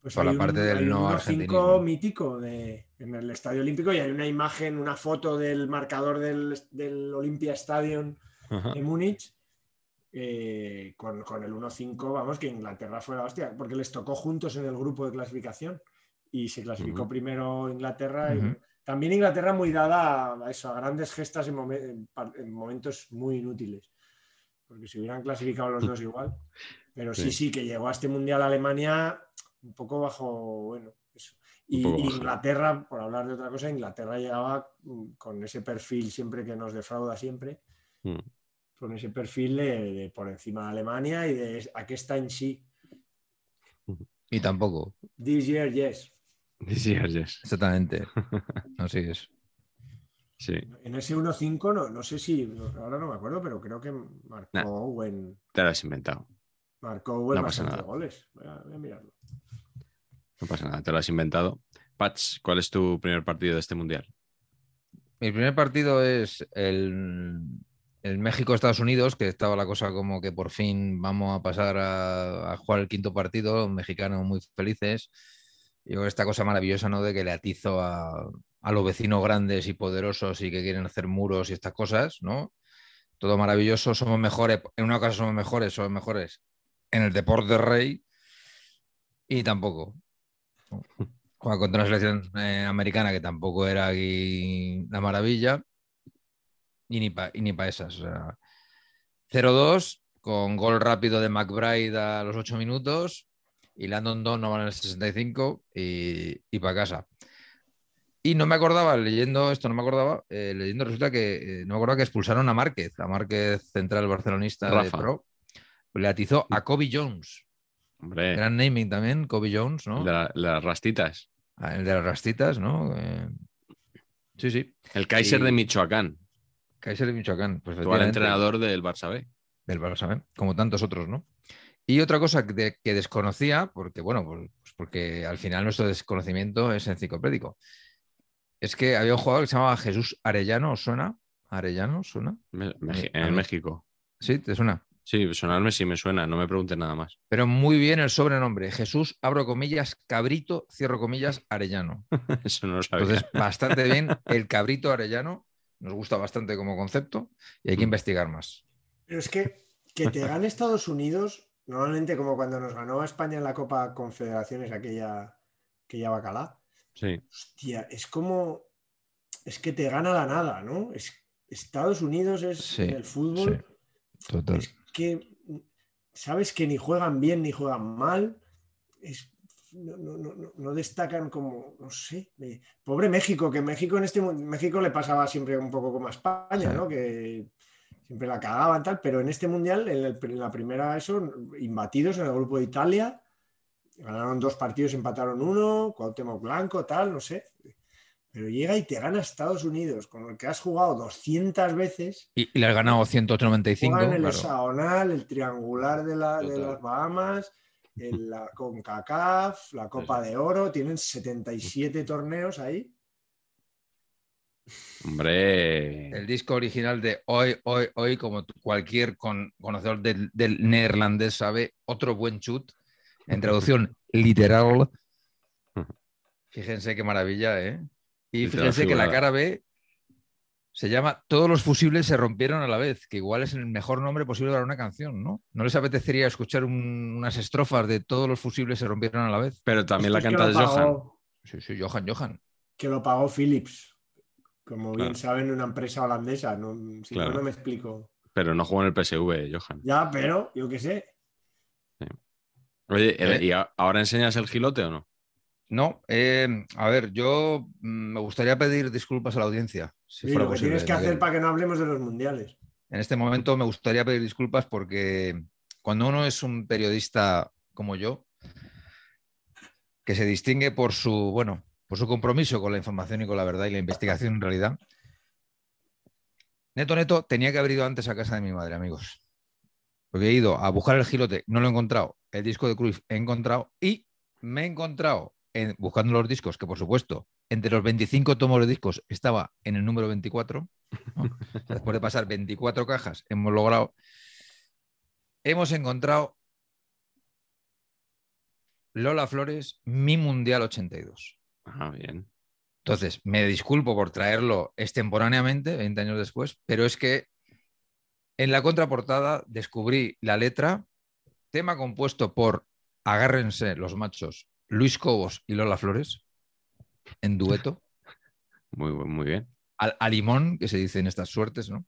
Pues Por la un, parte del no argentino. mítico de, en el Estadio Olímpico y hay una imagen, una foto del marcador del, del Olympia Stadium Ajá. de Múnich eh, con, con, el 1-5, vamos, que Inglaterra fue la hostia, porque les tocó juntos en el grupo de clasificación y se clasificó uh -huh. primero Inglaterra. Uh -huh. También Inglaterra muy dada a eso, a grandes gestas en, momen, en, en, momentos muy inútiles, porque si hubieran clasificado los dos igual. Pero sí, sí, sí que llegó a este Mundial Alemania un poco bajo, bueno, eso. Y Inglaterra, por hablar de otra cosa, Inglaterra llegaba con ese perfil siempre que nos defrauda siempre, mm. con ese perfil de, de, por encima de Alemania y de aquí está en sí. Y tampoco. This year, yes. Exactamente. <laughs> No sigues. Sí. En ese 1-5, no, no sé si, ahora no me acuerdo, pero creo que marcó nah, Owen. Te lo has inventado. Marcó Owen no pasa nada. goles. Voy a, voy a mirarlo. No pasa nada, te lo has inventado. Patch, ¿cuál es tu primer partido de este mundial? Mi primer partido es el, el México-Estados Unidos, que estaba la cosa como que por fin vamos a pasar a, a jugar el quinto partido, mexicanos muy felices. Y esta cosa maravillosa, ¿no? De que le atizo a, a, los vecinos grandes y poderosos y que quieren hacer muros y estas cosas, ¿no? Todo maravilloso, somos mejores, en una ocasión somos mejores, somos mejores en el deporte rey y tampoco. Juega contra una selección eh, americana que tampoco era aquí la maravilla. Y ni para pa esas. O sea, 0-2 con gol rápido de McBride a los 8 minutos y Landon Donovan en el 65 y, y para casa. Y no me acordaba, leyendo esto, no me acordaba, eh, leyendo resulta que eh, no me acordaba que expulsaron a Márquez, a Márquez central barcelonista Rafa. de Pro. Le atizó a Kobe Jones. Hombre. Gran naming también, Kobe Jones, ¿no? El de, la, las rastitas. Ah, el de las rastitas, ¿no? Eh... Sí, sí. El Kaiser y... de Michoacán. Kaiser de Michoacán, pues Actual entrenador del Barça B. Del Barça B, como tantos otros, ¿no? Y otra cosa que, que desconocía, porque, bueno, pues porque al final nuestro desconocimiento es enciclopédico, es que había un jugador que se llamaba Jesús Arellano, ¿os suena? ¿Arellano suena? Me, me, en México. Sí, ¿te suena? Sí, sonarme sí me suena, no me preguntes nada más. Pero muy bien el sobrenombre. Jesús, abro comillas, cabrito, cierro comillas, arellano. <laughs> Eso no lo sabía. Entonces, <laughs> bastante bien. El cabrito arellano nos gusta bastante como concepto y hay que mm. investigar más. Pero es que que te gane Estados Unidos, normalmente como cuando nos ganó España en la Copa Confederaciones, aquella, aquella bacalá. Sí. Hostia, es como. Es que te gana la nada, ¿no? Es, Estados Unidos es sí, en el fútbol. Sí. Total. Es que sabes que ni juegan bien ni juegan mal. es- no, no- no- no- destacan como, no sé, pobre México, que México en este México le pasaba siempre un poco como a España, Sí. ¿no? Que siempre la cagaban tal, pero en este mundial, en, el- en la primera eso, imbatidos en el grupo de Italia, ganaron dos partidos, empataron uno, Cuauhtémoc Blanco, tal, no sé. Pero llega y te gana Estados Unidos, con el que has jugado 200 veces, Y, y le has ganado 195. juegan el claro. hexagonal, el triangular de, la- de las Bahamas, el- la CONCACAF, la Copa de Oro, tienen 77 torneos ahí. Hombre. El disco original de Hoy, Hoy, Hoy, como cualquier con- conocedor del, del neerlandés sabe, otro buen chut. En traducción <laughs> literal. Fíjense qué maravilla, ¿eh? Y fíjense que la cara B se llama Todos los fusibles se rompieron a la vez, que igual es el mejor nombre posible para una canción, ¿no? ¿No les apetecería escuchar un- unas estrofas de Todos los fusibles se rompieron a la vez? Pero también la canta Johan. Sí, sí, Johan, Johan. Que lo pagó Philips. Como bien saben, una empresa holandesa. No, si Claro. no, no me explico. Pero no jugó en el PSV, Johan. Ya, pero yo qué sé. Oye, ¿Eh? ¿y a- ahora enseñas el gilote o no? No, eh, a ver, yo mm, me gustaría pedir disculpas a la audiencia. Si Sí, fuera lo que posible, tienes que hacer para que no hablemos de los mundiales. En este momento me gustaría pedir disculpas porque cuando uno es un periodista como yo, que se distingue por su, bueno, por su compromiso con la información y con la verdad y la investigación en realidad, neto, neto, tenía que haber ido antes a casa de mi madre, amigos. Porque he ido a buscar el gilote, no lo he encontrado, el disco de Cruyff he encontrado y me he encontrado, en- buscando los discos, que por supuesto, entre los 25 tomos de discos estaba en el número 24. ¿no? O sea, Después de pasar 24 cajas, hemos logrado, hemos encontrado Lola Flores, mi Mundial 82. Ah, bien. Entonces, me disculpo por traerlo extemporáneamente, 20 años después, pero es que en la contraportada descubrí la letra, tema compuesto por Agárrense los machos, Luis Cobos y Lola Flores, en dueto, <laughs> Muy, muy bien. al, a limón, que se dice en estas suertes, ¿no?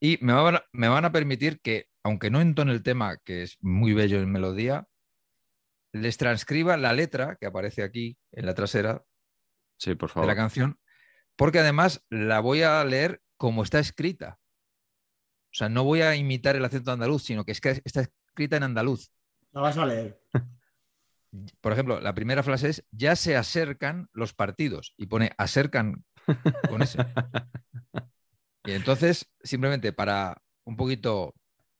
Y me van, a, me van a permitir que, aunque no entone el tema, que es muy bello en melodía, les transcriba la letra que aparece aquí en la trasera Sí, por de favor. la canción, porque además la voy a leer como está escrita. O sea, no voy a imitar el acento andaluz, sino que es que está escrita en andaluz. La vas a leer. <laughs> Por ejemplo, la primera frase es, ya se acercan los partidos, y pone acercan con ese. <laughs> Y entonces, simplemente para un poquito,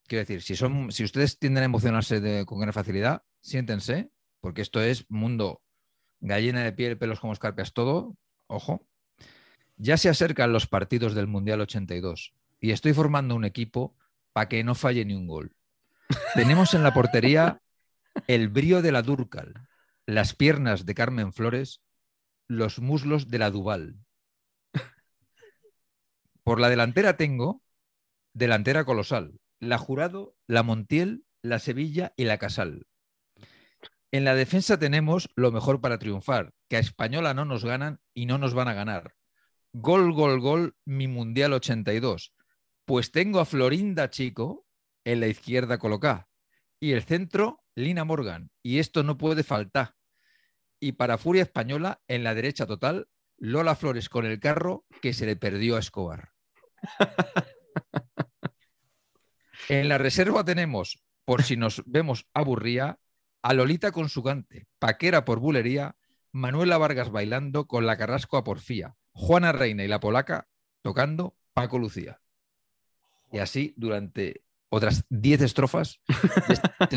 quiero decir, si, son, si ustedes tienden a emocionarse de- con gran facilidad, siéntense, porque esto es mundo gallina de piel, pelos como escarpias, todo, ojo. Ya se acercan los partidos del Mundial 82 y estoy formando un equipo para que no falle ni un gol. Tenemos en la portería el brío de la Durcal, las piernas de Carmen Flores, los muslos de la Duval. Por la delantera tengo delantera colosal, la Jurado, la Montiel, la Sevilla y la Casal. En la defensa tenemos lo mejor para triunfar, que a Española no nos ganan y no nos van a ganar. Gol, gol, gol, mi Mundial 82. Pues tengo a Florinda Chico en la izquierda colocada y el centro Lina Morgan. Y esto no puede faltar. Y para Furia Española, en la derecha total, Lola Flores con el carro que se le perdió a Escobar. <laughs> En la reserva tenemos, por si nos vemos aburría, a Lolita con su cante, Paquera por bulería, Manuela Vargas bailando con la Carrasco a porfía, Juana Reina y la Polaca tocando Paco Lucía. Y así durante otras 10 estrofas, <laughs> este-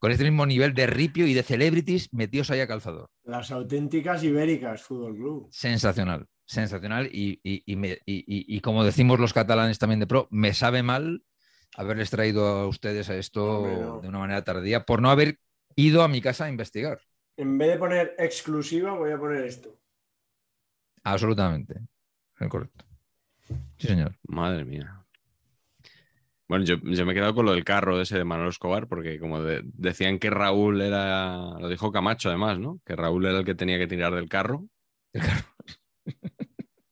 con este mismo nivel de ripio y de celebrities metidos ahí a calzador. Las auténticas ibéricas, Fútbol Club. Sensacional, sensacional. Y, y- y me- y- y- y como decimos los catalanes también de pro, me sabe mal haberles traído a ustedes a esto no. de una manera tardía por no haber ido a mi casa a investigar. En vez de poner exclusiva, voy a poner esto. Absolutamente. Es correcto. Sí, señor. Madre mía. Bueno, yo, yo me he quedado con lo del carro ese de Manuel Escobar, porque como de- decían que Raúl era, lo dijo Camacho además, ¿no? Que Raúl era el que tenía que tirar del carro. El carro.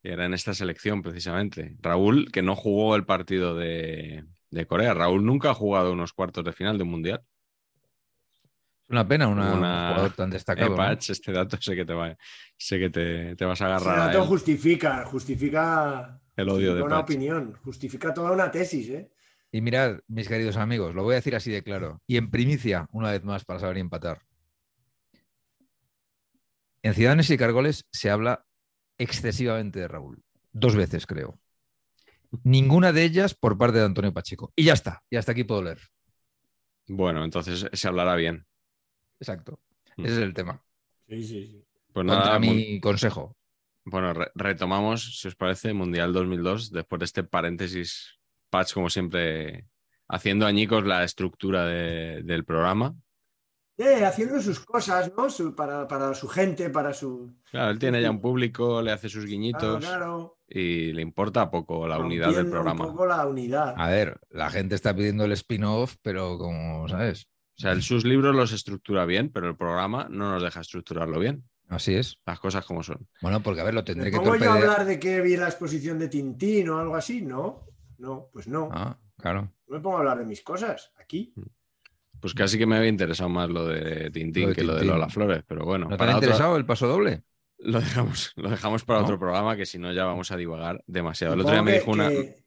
Y era en esta selección precisamente. Raúl, que no jugó el partido de, de Corea. Raúl nunca ha jugado unos cuartos de final de un mundial. Es una pena una, Una- un jugador tan destacado. Eh, ¿no? Patch, este dato sé que te va, sé que te, te vas a agarrar a dato justifica, justifica, El odio de justifica una Patch. opinión, justifica toda una tesis, ¿eh? Y mirad, mis queridos amigos, lo voy a decir así de claro. Y en primicia, una vez más, para saber y empatar. En Ciudadanos y Cargoles se habla excesivamente de Raúl. Dos veces, creo. Ninguna de ellas por parte de Antonio Pacheco. Y ya está. Y hasta aquí puedo leer. Bueno, entonces se hablará bien. Exacto. Mm. Ese es el tema. Sí, sí, sí. Pues Contra nada, mi consejo. bueno, re- retomamos, si os parece, Mundial 2002, después de este paréntesis, Patch, como siempre, haciendo añicos la estructura de- del programa. Eh, haciendo sus cosas, ¿no? Su- para, para su gente, para su. Claro, él tiene ya un público, le hace sus guiñitos claro. y le importa poco la unidad del programa. Un poco la unidad. A ver, la gente está pidiendo el spin-off, pero como sabes, O sea, él sus libros los estructura bien, pero el programa no nos deja estructurarlo bien. así es. Las cosas como son. Bueno, porque a ver, lo ¿Me tendré que pongo yo a torpedear. hablar de que vi la exposición de Tintín o algo así? No, no, pues no. Ah, claro. No me pongo a hablar de mis cosas aquí. Pues casi que me había interesado más lo de Tintín Lo de que lo de. Lola Flores, pero bueno, ¿No te para ha otro- interesado el paso doble? lo dejamos, lo dejamos para ¿No? otro programa que si no ya vamos a divagar demasiado. El otro día me dijo una. que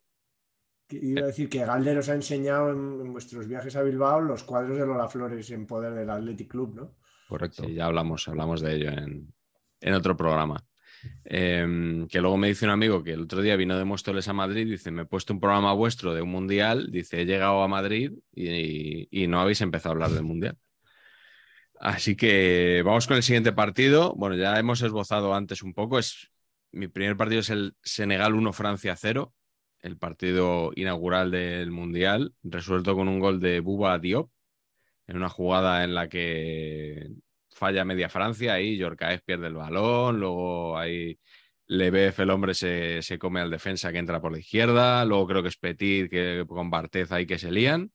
iba a decir que Galder os ha enseñado en, en vuestros viajes a Bilbao los cuadros de Lola Flores en poder del Athletic Club, ¿no? Correcto. Sí, ya hablamos, hablamos de ello en, en otro programa. Em, que luego me dice un amigo que el otro día vino de Móstoles a Madrid, dice, me he puesto un programa vuestro de un mundial, dice, he llegado a Madrid y, y no habéis empezado a hablar del mundial. Así que vamos con el siguiente partido. Bueno, ya hemos esbozado antes un poco. Es, mi primer partido es el Senegal 1, Francia 0, el partido inaugural del mundial, resuelto con un gol de Buba Diop en una jugada en la que falla media Francia, ahí Yorkaev pierde el balón, luego ahí Lebev, el hombre, se, se come al defensa que entra por la izquierda, luego creo que es Petit, que con Bartez ahí que se lían,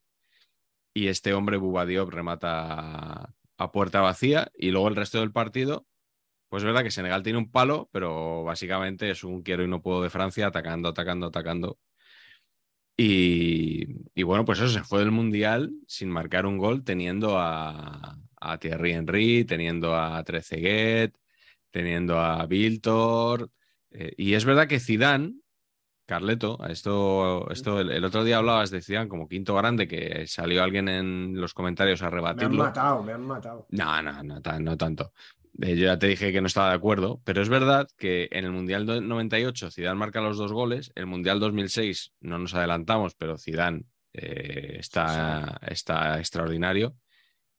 y este hombre, Bubadiop, remata a puerta vacía, y luego el resto del partido, pues es verdad que Senegal tiene un palo, pero básicamente es un quiero y no puedo de Francia, atacando, atacando, atacando. Y, y bueno, pues eso se fue del Mundial sin marcar un gol, teniendo a, a Thierry Henry, teniendo a Trezeguet, teniendo a Viltor. eh, y es verdad que Zidane, Carleto, esto, esto el, el otro día hablabas de Zidane como quinto grande, que salió alguien en los comentarios a Me han rebatirlo. matado, me han matado. No, no, no, no tanto. Eh, yo ya te dije que no estaba de acuerdo, pero es verdad que en el Mundial do- 98 Zidane marca los dos goles, el Mundial 2006 no nos adelantamos, pero Zidane eh, está, está extraordinario.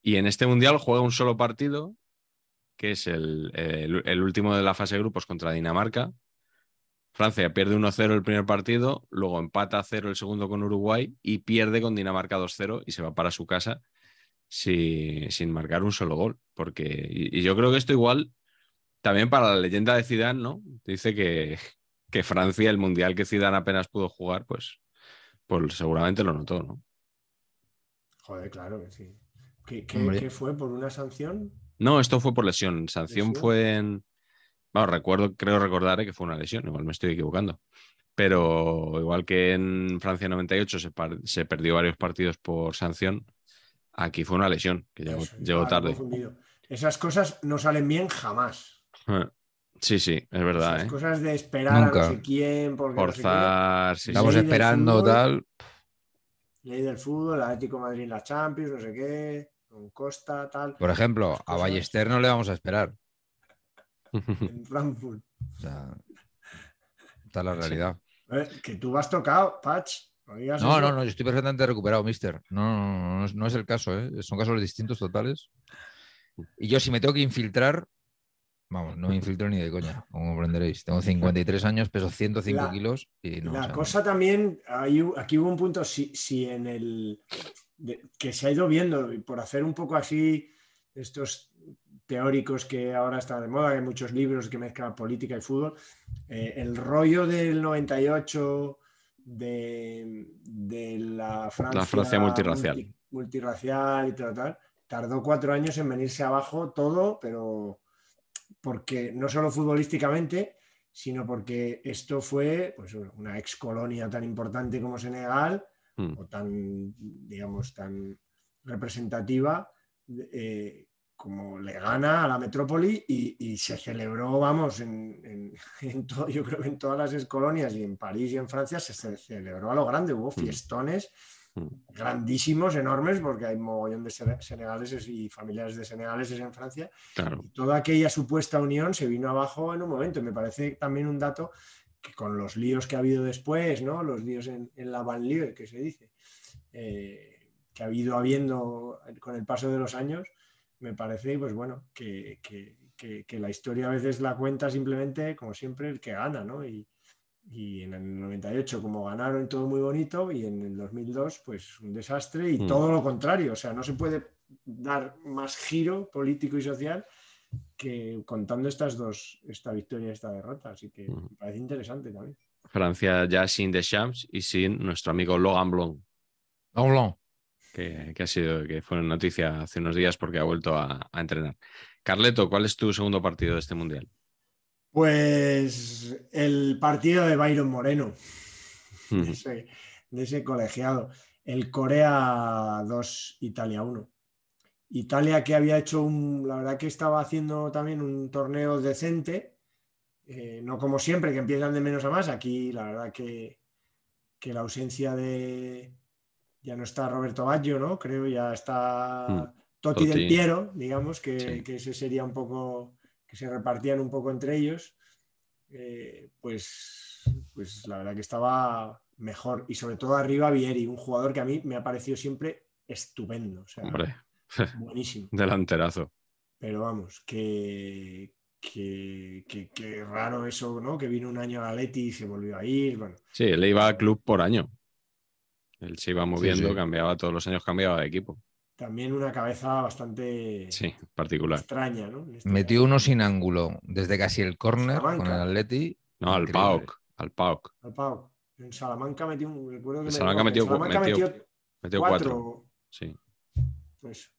Y en este Mundial juega un solo partido, que es el, el- el último de la fase de grupos contra Dinamarca. Francia pierde 1-0 el primer partido, luego empata 0 el segundo con Uruguay y pierde con Dinamarca 2-0 y se va para su casa si- sin marcar un solo gol. Porque, y, y yo creo que esto igual, también para la leyenda de Zidane, ¿no? Dice que, <laughs> que Francia, el mundial que Zidane apenas pudo jugar, pues, pues seguramente lo notó, ¿no? Joder, claro que sí. ¿Qué, qué- fue? ¿Por una sanción? No, esto fue por lesión. Sanción ¿Lesión? fue en. Bueno, recuerdo, creo recordar eh, que fue una lesión, igual me estoy equivocando. Pero igual que en Francia 98 se, par- se perdió varios partidos por sanción, aquí fue una lesión, que llegó, Eso, llegó tarde. confundido. Esas cosas no salen bien jamás. Eh, Sí, sí, es verdad, Esas ¿eh? cosas de esperar a no sé quién, porque no sé qué. Forzar, sí. Estamos esperando fútbol. tal. Ley del fútbol, Atlético de Madrid la Champions, no sé qué, con Costa, tal, Por ejemplo, a. Ballester no le vamos a esperar. en <laughs> Frankfurt. O sea, esta es la realidad. Eh, que tú vas tocado, Patch. No, No, eso. no, no, yo estoy perfectamente recuperado, mister. No, no, no, no es, no es el caso, ¿eh? Son casos distintos totales. Y yo, si me tengo que infiltrar, vamos, no me infiltro ni de coña, como comprenderéis. Tengo 53 años, peso 105 La- kilos y no. la o sea, cosa también, hay aquí hubo un punto, si, si en el de- que se ha ido viendo, y por hacer un poco así estos teóricos que ahora están de moda, que hay muchos libros que mezclan política y fútbol, eh, el rollo del 98 de, de la Francia, Francia multirracial. multi- multirracial y tal, tal, tardó cuatro años en venirse abajo todo, pero porque no solo futbolísticamente, sino porque esto fue pues, una ex colonia tan importante como Senegal Mm. o tan, digamos, tan representativa eh, como le gana a la metrópoli y, se celebró, vamos, en, <laughs> todo, yo creo que en todas las colonias y en París y en Francia se, celebró a lo grande, hubo mm. fiestones mm. Grandísimos, enormes, porque hay mogollón de senegaleses y familiares de senegaleses en Francia. Y toda aquella supuesta unión se vino abajo en un momento. Me parece también un dato que con los líos que ha habido después, ¿no? los líos en, la banlieue, que se dice, eh, que ha habido habiendo con el paso de los años, me parece, pues bueno, que, la historia a veces la cuenta simplemente, como siempre, el que gana, ¿no? Y, en el 98, como ganaron todo muy bonito, y en el 2002, pues un desastre y mm. todo lo contrario. O sea, no se puede dar más giro político y social que contando estas dos, esta victoria y esta derrota. Así que mm. me parece interesante también. Francia ya sin Deschamps y sin nuestro amigo Logan Blanc. Logan Blanc que, ha sido, que fue noticia hace unos días porque ha vuelto a, entrenar. Carleto, ¿cuál es tu segundo partido de este mundial? Pues el partido de Byron Moreno, de, ese, colegiado. El Corea 2, Italia 1. Italia que había hecho un, la verdad que estaba haciendo también un torneo decente, eh, no como siempre, que empiezan de menos a más. Aquí la verdad que, que la ausencia de, ya no está Roberto Baggio, ¿no? Creo ya está hmm. Totti, del Piero, digamos, que, ese sería un poco, que se repartían un poco entre ellos. Eh, pues, pues la verdad que estaba mejor. Y sobre todo arriba Vieri, un jugador que a mí me ha parecido siempre estupendo. Hombre, <laughs> buenísimo. Delanterazo. Pero vamos, que, que, raro eso, ¿no? Que vino un año a Leti y se volvió a ir. Bueno, sí, él iba a club por año. Él se iba moviendo, cambiaba todos los años, cambiaba de equipo. También una cabeza bastante sí, particular. extraña, ¿no? Este Metió uno sin ángulo, desde casi el córner con el Atleti. No, al PAOK. Al PAOK. Al PAOK. En Salamanca metió un. Recuerdo que Salamanca, metió, metió, cuatro. Sí. Pues,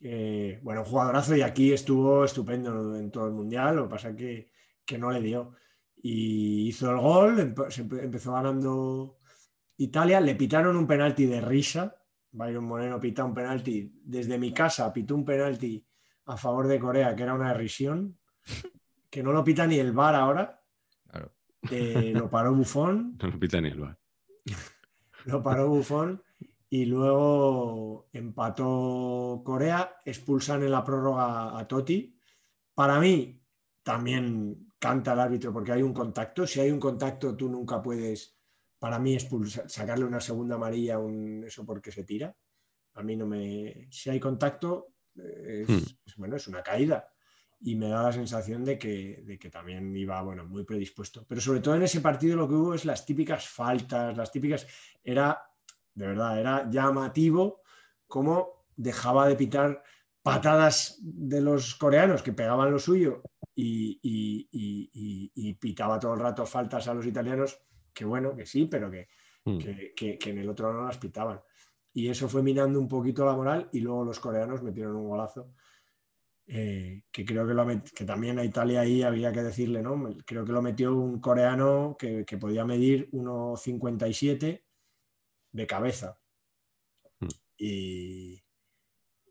eh, bueno, un jugadorazo y aquí estuvo estupendo en todo el mundial. Lo que pasa es que, que no le dio. Y hizo el gol, empezó ganando Italia le pitaron un penalti de risa. Byron Moreno pita un penalti desde mi casa, pitó un penalti a favor de Corea, que era una risión, que no lo pita ni el VAR ahora. Eh, lo paró Bufón. <laughs> No lo pita ni el VAR. <laughs> lo paró Bufón y luego empató Corea, expulsan en la prórroga a Totti. Para mí también canta el árbitro porque hay un contacto. Si hay un contacto, tú nunca puedes para mí expulsar, sacarle una segunda amarilla, un, eso porque se tira. A mí no me. Si hay contacto, eh, hmm. es, bueno, es una caída. Y me da la sensación de que, de que, también iba bueno, muy predispuesto. Pero sobre todo en ese partido lo que hubo es las típicas faltas, las típicas. Era, de verdad, era llamativo cómo dejaba de pitar patadas de los coreanos que pegaban lo suyo y, y pitaba todo el rato faltas a los italianos que bueno, que sí, pero hmm. que, que, en el otro no las pitaban. Y eso fue minando un poquito la moral y luego los coreanos metieron un golazo. Eh, que creo que, lo que también a Italia ahí había que decirle, ¿no? Creo que lo metió un coreano que, podía medir 1,57 de cabeza. Hmm. Y,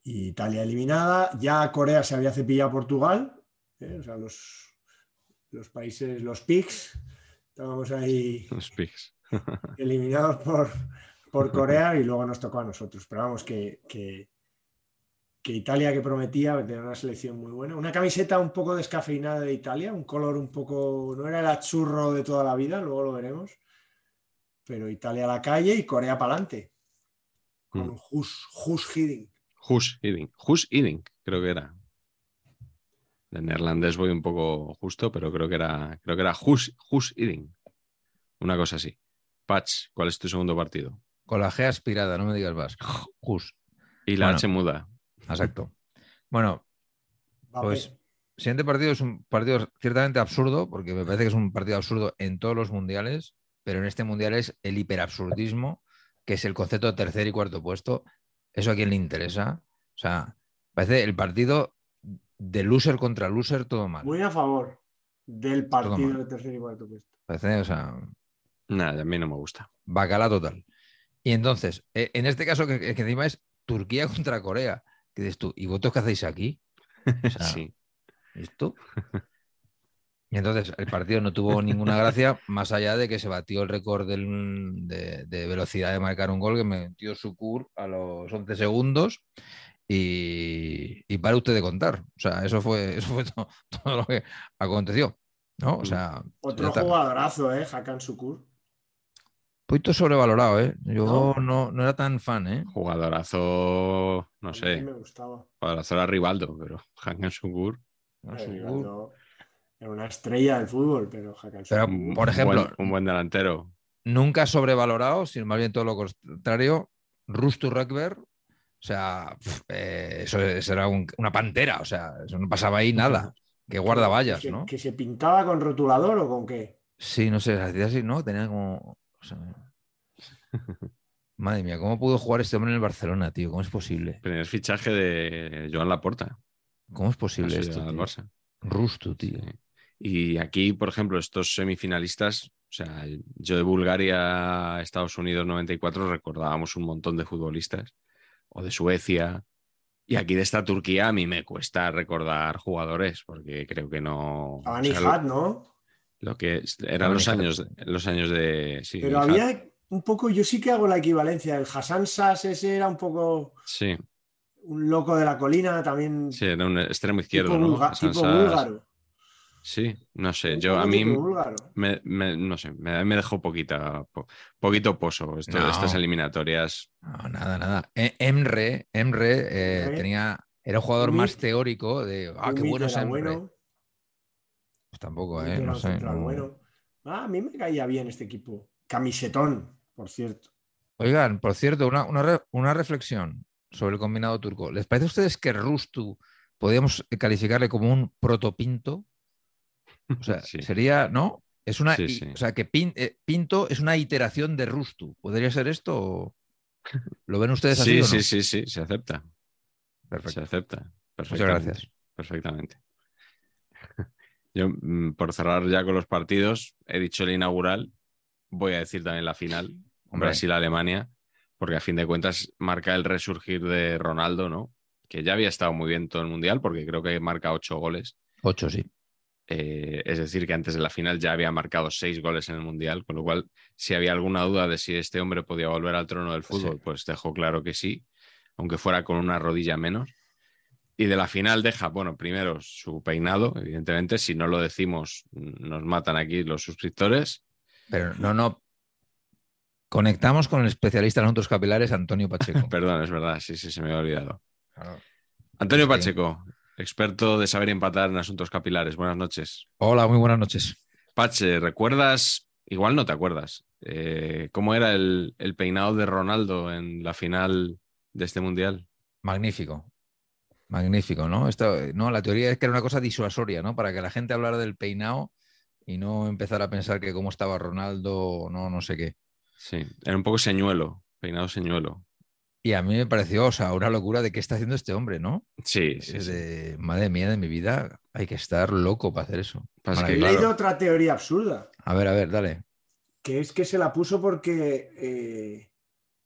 Italia eliminada. Ya Corea se había cepillado a Portugal, ¿eh? o sea, los, los países, los PIGs, Estábamos ahí <laughs> eliminados por, por, Corea y luego nos tocó a nosotros. Pero vamos, que, que, Italia que prometía tener una selección muy buena. Una camiseta un poco descafeinada de Italia, un color un poco, no era el achurro de toda la vida, luego lo veremos. Pero Italia a la calle y Corea para adelante. Con mm. Hus, Hus Hiddink. Hus Hiddink. Hus Hiddink, creo que era. De neerlandés voy un poco justo, pero creo que era, creo que era Hus, Hus Una cosa así. Patch, ¿cuál es tu segundo partido? Con la G aspirada, no me digas más. Hus. Y la H muda. Exacto. Bueno, pues siguiente partido es un partido ciertamente absurdo, porque me parece que es un partido absurdo en todos los mundiales, pero en este mundial es el hiperabsurdismo, que es el concepto de tercer y cuarto puesto. ¿Eso a quién le interesa? O sea, parece el partido de loser contra loser, todo mal. Muy a favor del partido de tercer y cuarto puesto. o sea. Nada, a mí no me gusta. Bacala total. Y entonces, e, en este caso, que, encima es Turquía contra Corea, ¿Qué dices tú? ¿Y vosotros qué hacéis aquí? O sea, <laughs> Sí. ¿Esto? Y entonces el partido no tuvo ninguna gracia, más allá de que se batió el récord del- de, de velocidad de marcar un gol que metió Sucur a los 11 segundos. Y, y para usted de contar. O sea, eso fue, <laughs> eso fue to- todo, lo que aconteció. ¿no? O sea, ya Otro jugadorazo, ¿eh? Hakan Sukur. poquito sobrevalorado, ¿eh? Yo ¿No? no, no era tan fan, ¿eh? Jugadorazo, no A mí sé, me gustaba. jugadorazo era Rivaldo, pero Hakan Sukur. No, Era una estrella del fútbol, pero Hakan Sukur. un por ejemplo, buen- un buen delantero. nunca sobrevalorado, sino más bien todo lo contrario. Rustu Rekber, o sea, eh, eso, eso era un- una pantera, o sea, eso no pasaba ahí nada. Que guarda vallas, que, se- ¿no? que se pintaba con rotulador o con qué. Sí, no sé, hacía así, ¿no? Tenía como. o sea, Madre mía, ¿cómo pudo jugar este hombre en el Barcelona, tío? ¿Cómo es posible? Primer fichaje de Joan Laporta. ¿Cómo es posible esto? tío? Barça. Rustu, tío. Sí. Y aquí, por ejemplo, estos semifinalistas, o sea, yo de Bulgaria a Estados Unidos 94 recordábamos un montón de futbolistas, o de Suecia, y aquí de esta Turquía a mí me cuesta recordar jugadores, porque creo que no... A o sea, ¿no? lo que eran los años, los años de... Sí, Pero había un poco, yo sí que hago la equivalencia. El Hassan Sass ese era un poco Sí, un loco de la colina, también sí, era un extremo izquierdo, tipo, ¿no? bulga- tipo búlgaro. Sí, no sé, yo a mí... Me, me- no sé, me, me dejó poquita, po- poquito pozo esto- No. estas eliminatorias. No, nada, nada. E- Emre, Emre eh, Emre. tenía. Era un jugador más teórico de. Ah, qué bueno que es Emre. bueno, Pues tampoco, ¿eh? No sé. bueno. Ah, a mí me caía bien este equipo. Camisetón, por cierto. Oigan, por cierto, una, una una reflexión sobre el combinado turco. ¿Les parece a ustedes que Rustu podríamos calificarle como un protopinto? O sea, Sí. sería, ¿no? Es una, Sí, i- sí. o sea, que Pin- eh, Pinto es una iteración de Rustu. ¿Podría ser esto? o- ¿Lo ven ustedes así Sí, o no? sí, sí, sí, se acepta. Se Perfecto. acepta. Muchas gracias. Perfectamente. <laughs> Yo, mm, por cerrar ya con los partidos, he dicho el inaugural, voy a decir también la final. Brasil-Alemania, porque a fin de cuentas marca el resurgir de Ronaldo, ¿no? Que ya había estado muy bien todo el Mundial, porque creo que marca ocho goles. Ocho, sí. Eh, es decir, que antes de la final ya había marcado seis goles en el Mundial, con lo cual, si había alguna duda de si este hombre podía volver al trono del fútbol, Sí. pues dejó claro que sí, aunque fuera con una rodilla menos. Y de la final deja, bueno, primero su peinado, evidentemente, si no lo decimos, nos matan aquí los suscriptores. Pero no, no. Conectamos con el especialista en asuntos capilares, Antonio <laughs> Pacheco. Perdón, es verdad, sí, sí, se me había olvidado. Claro. Antonio. Pacheco, experto de saber empatar en asuntos capilares. Buenas noches. Hola, muy buenas noches. Pache, ¿recuerdas? Igual no te acuerdas. eh, ¿Cómo era el, el peinado de Ronaldo en la final de este mundial? Magnífico. Magnífico, ¿no? Esto, no, la teoría es que era una cosa disuasoria, ¿no? Para que la gente hablara del peinado y no empezara a pensar que cómo estaba Ronaldo, no, no sé qué. Sí, era un poco señuelo, peinado señuelo. Y a mí me pareció, o sea, una locura de qué está haciendo este hombre, ¿no? Sí, sí, Es sí. de, madre mía de mi vida, hay que estar loco para hacer eso. Que, He leído otra teoría absurda, A ver, a ver, dale. que es que se la puso porque eh,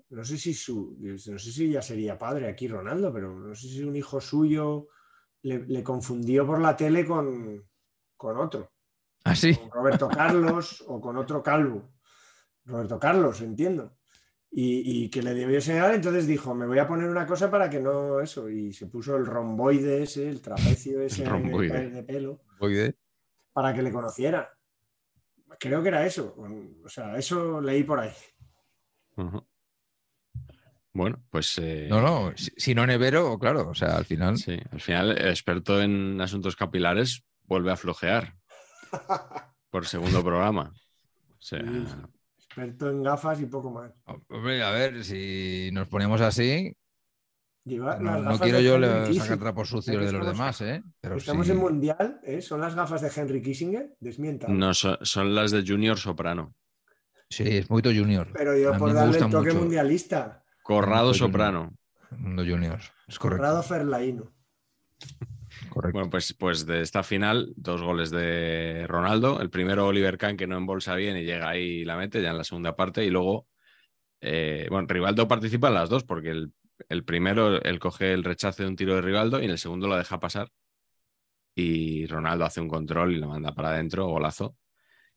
no sé si su, no sé si ya sería padre aquí Ronaldo, pero no sé si un hijo suyo le, le confundió por la tele con, con otro, Ah, sí. con Roberto Carlos <laughs> o con otro calvo. Roberto Carlos, entiendo. Y, y que le debió señalar, entonces dijo, me voy a poner una cosa para que no eso. Y se puso el romboide ese, el trapecio ese El romboide. de, de pelo, Voy de- para que le conociera. Creo que era eso. O sea, eso leí por ahí. Bueno, pues eh, No, no, si, si no nevero, claro, o sea, al final. sí, al final el experto en asuntos capilares vuelve a flojear <laughs> por segundo programa. O sea. Experto en gafas y poco más. Hombre, a ver, si nos ponemos así, Lleva no, quiero yo Henry sacar trapos sucios de los demás, ¿eh? Pero Estamos sí. en Mundial, ¿eh? Son las gafas de Henry Kissinger, desmienta. no son, son las de Junior Soprano. Sí, es muy junior. Pero yo A por darle el toque mucho mundialista. Corrado. Soprano. Mundo junior. Es correcto. Corrado Ferlaino. Correcto. Bueno, pues, pues de esta final, dos goles de Ronaldo. El primero Oliver Kahn que no embolsa bien y llega ahí y la mete ya en la segunda parte. Y luego, eh, bueno, Rivaldo participa en las dos porque el, el primero, él coge el rechace de un tiro de Rivaldo y en el segundo lo deja pasar. Y Ronaldo hace un control y lo manda para adentro, golazo.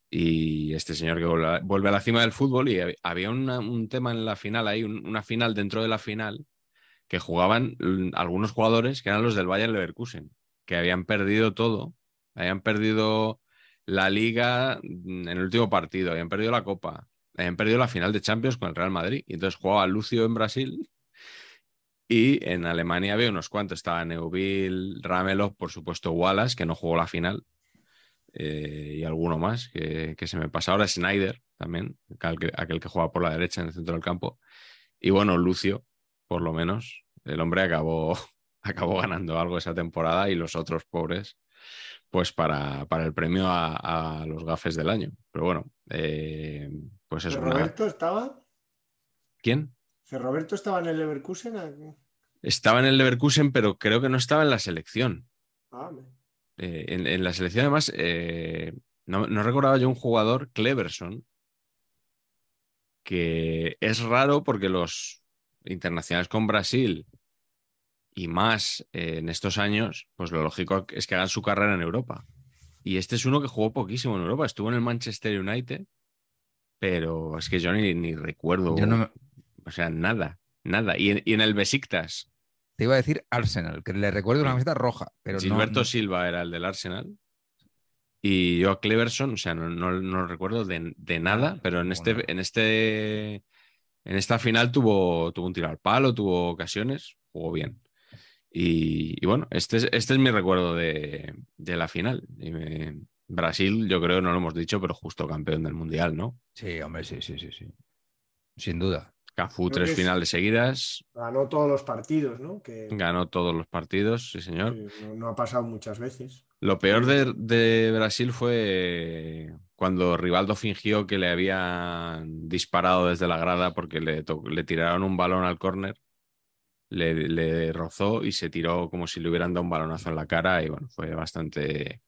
Y este señor que vuelve a, la cima del fútbol y hab- había un tema en la final ahí, un- una final dentro de la final, que jugaban algunos jugadores que eran los del Bayern Leverkusen, que habían perdido todo, habían perdido la liga mm, en el último partido, habían perdido la copa, habían perdido la final de Champions con el Real Madrid. Y entonces jugaba Lucio en Brasil y en Alemania había unos cuantos, estaba Neuville, Ramelow, por supuesto Wallace, que no jugó la final, eh, y alguno más que, se me pasa ahora, Snyder también, aquel que, aquel que juega por la derecha en el centro del campo. Y bueno, Lucio, por lo menos, el hombre acabó, <laughs> acabó ganando algo esa temporada y los otros pobres, pues para, para el premio a, a los gafes del año. Pero bueno, eh, pues eso. nada. ¿Roberto estaba? ¿Quién? ¿Roberto estaba en el Leverkusen? Ah, Estaba en el Leverkusen, pero creo que no estaba en la selección. Ah, Eh, en, en la selección, además, eh, no, no recordaba yo un jugador, Cleverson, que es raro porque los internacionales con Brasil y más eh, en estos años, pues lo lógico es que hagan su carrera en Europa. Y este es uno que jugó poquísimo en Europa, estuvo en el Manchester United, pero es que yo ni, ni recuerdo, Yo no me- o sea, nada, nada. Y en, y en el Besiktas, Te iba a decir Arsenal, que le recuerdo una camiseta roja, pero Gilberto no, Silva era el del Arsenal. Y yo a Cleverson, o sea, no, no- no recuerdo de, de nada, pero en este, en este, en esta final tuvo, tuvo un tiro al palo, tuvo ocasiones, jugó bien. Y, y bueno, este es, este es mi recuerdo de, de la final. Y me- Brasil, yo creo, no lo hemos dicho, pero justo campeón del Mundial, ¿no? Sí, hombre, sí, sí, sí, sí. Sin duda. Cafú Creo tres finales seguidas, ganó todos los partidos, ¿no? Que ganó todos los partidos, sí señor. no, no ha pasado muchas veces. Lo peor de, de Brasil fue cuando Rivaldo fingió que le habían disparado desde la grada porque le, tiraron un balón al córner, le, le rozó y se tiró como si le hubieran dado un balonazo en la cara y bueno, fue bastante,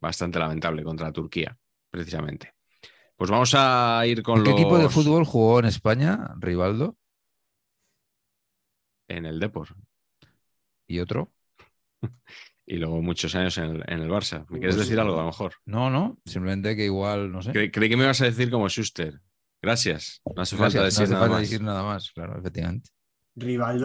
bastante lamentable contra Turquía, precisamente. Pues vamos a ir con ¿Qué los... equipo de fútbol jugó en España, Rivaldo? En el Depor ¿Y otro? <laughs> y luego muchos años en el, en el Barça. ¿Me quieres decir algo a lo mejor? No, no, simplemente que igual, no sé. Cre- creí que me ibas a decir como Schuster. Gracias. No hace falta Gracias, no decir hace nada falta más. decir nada más, claro, efectivamente. Rivaldo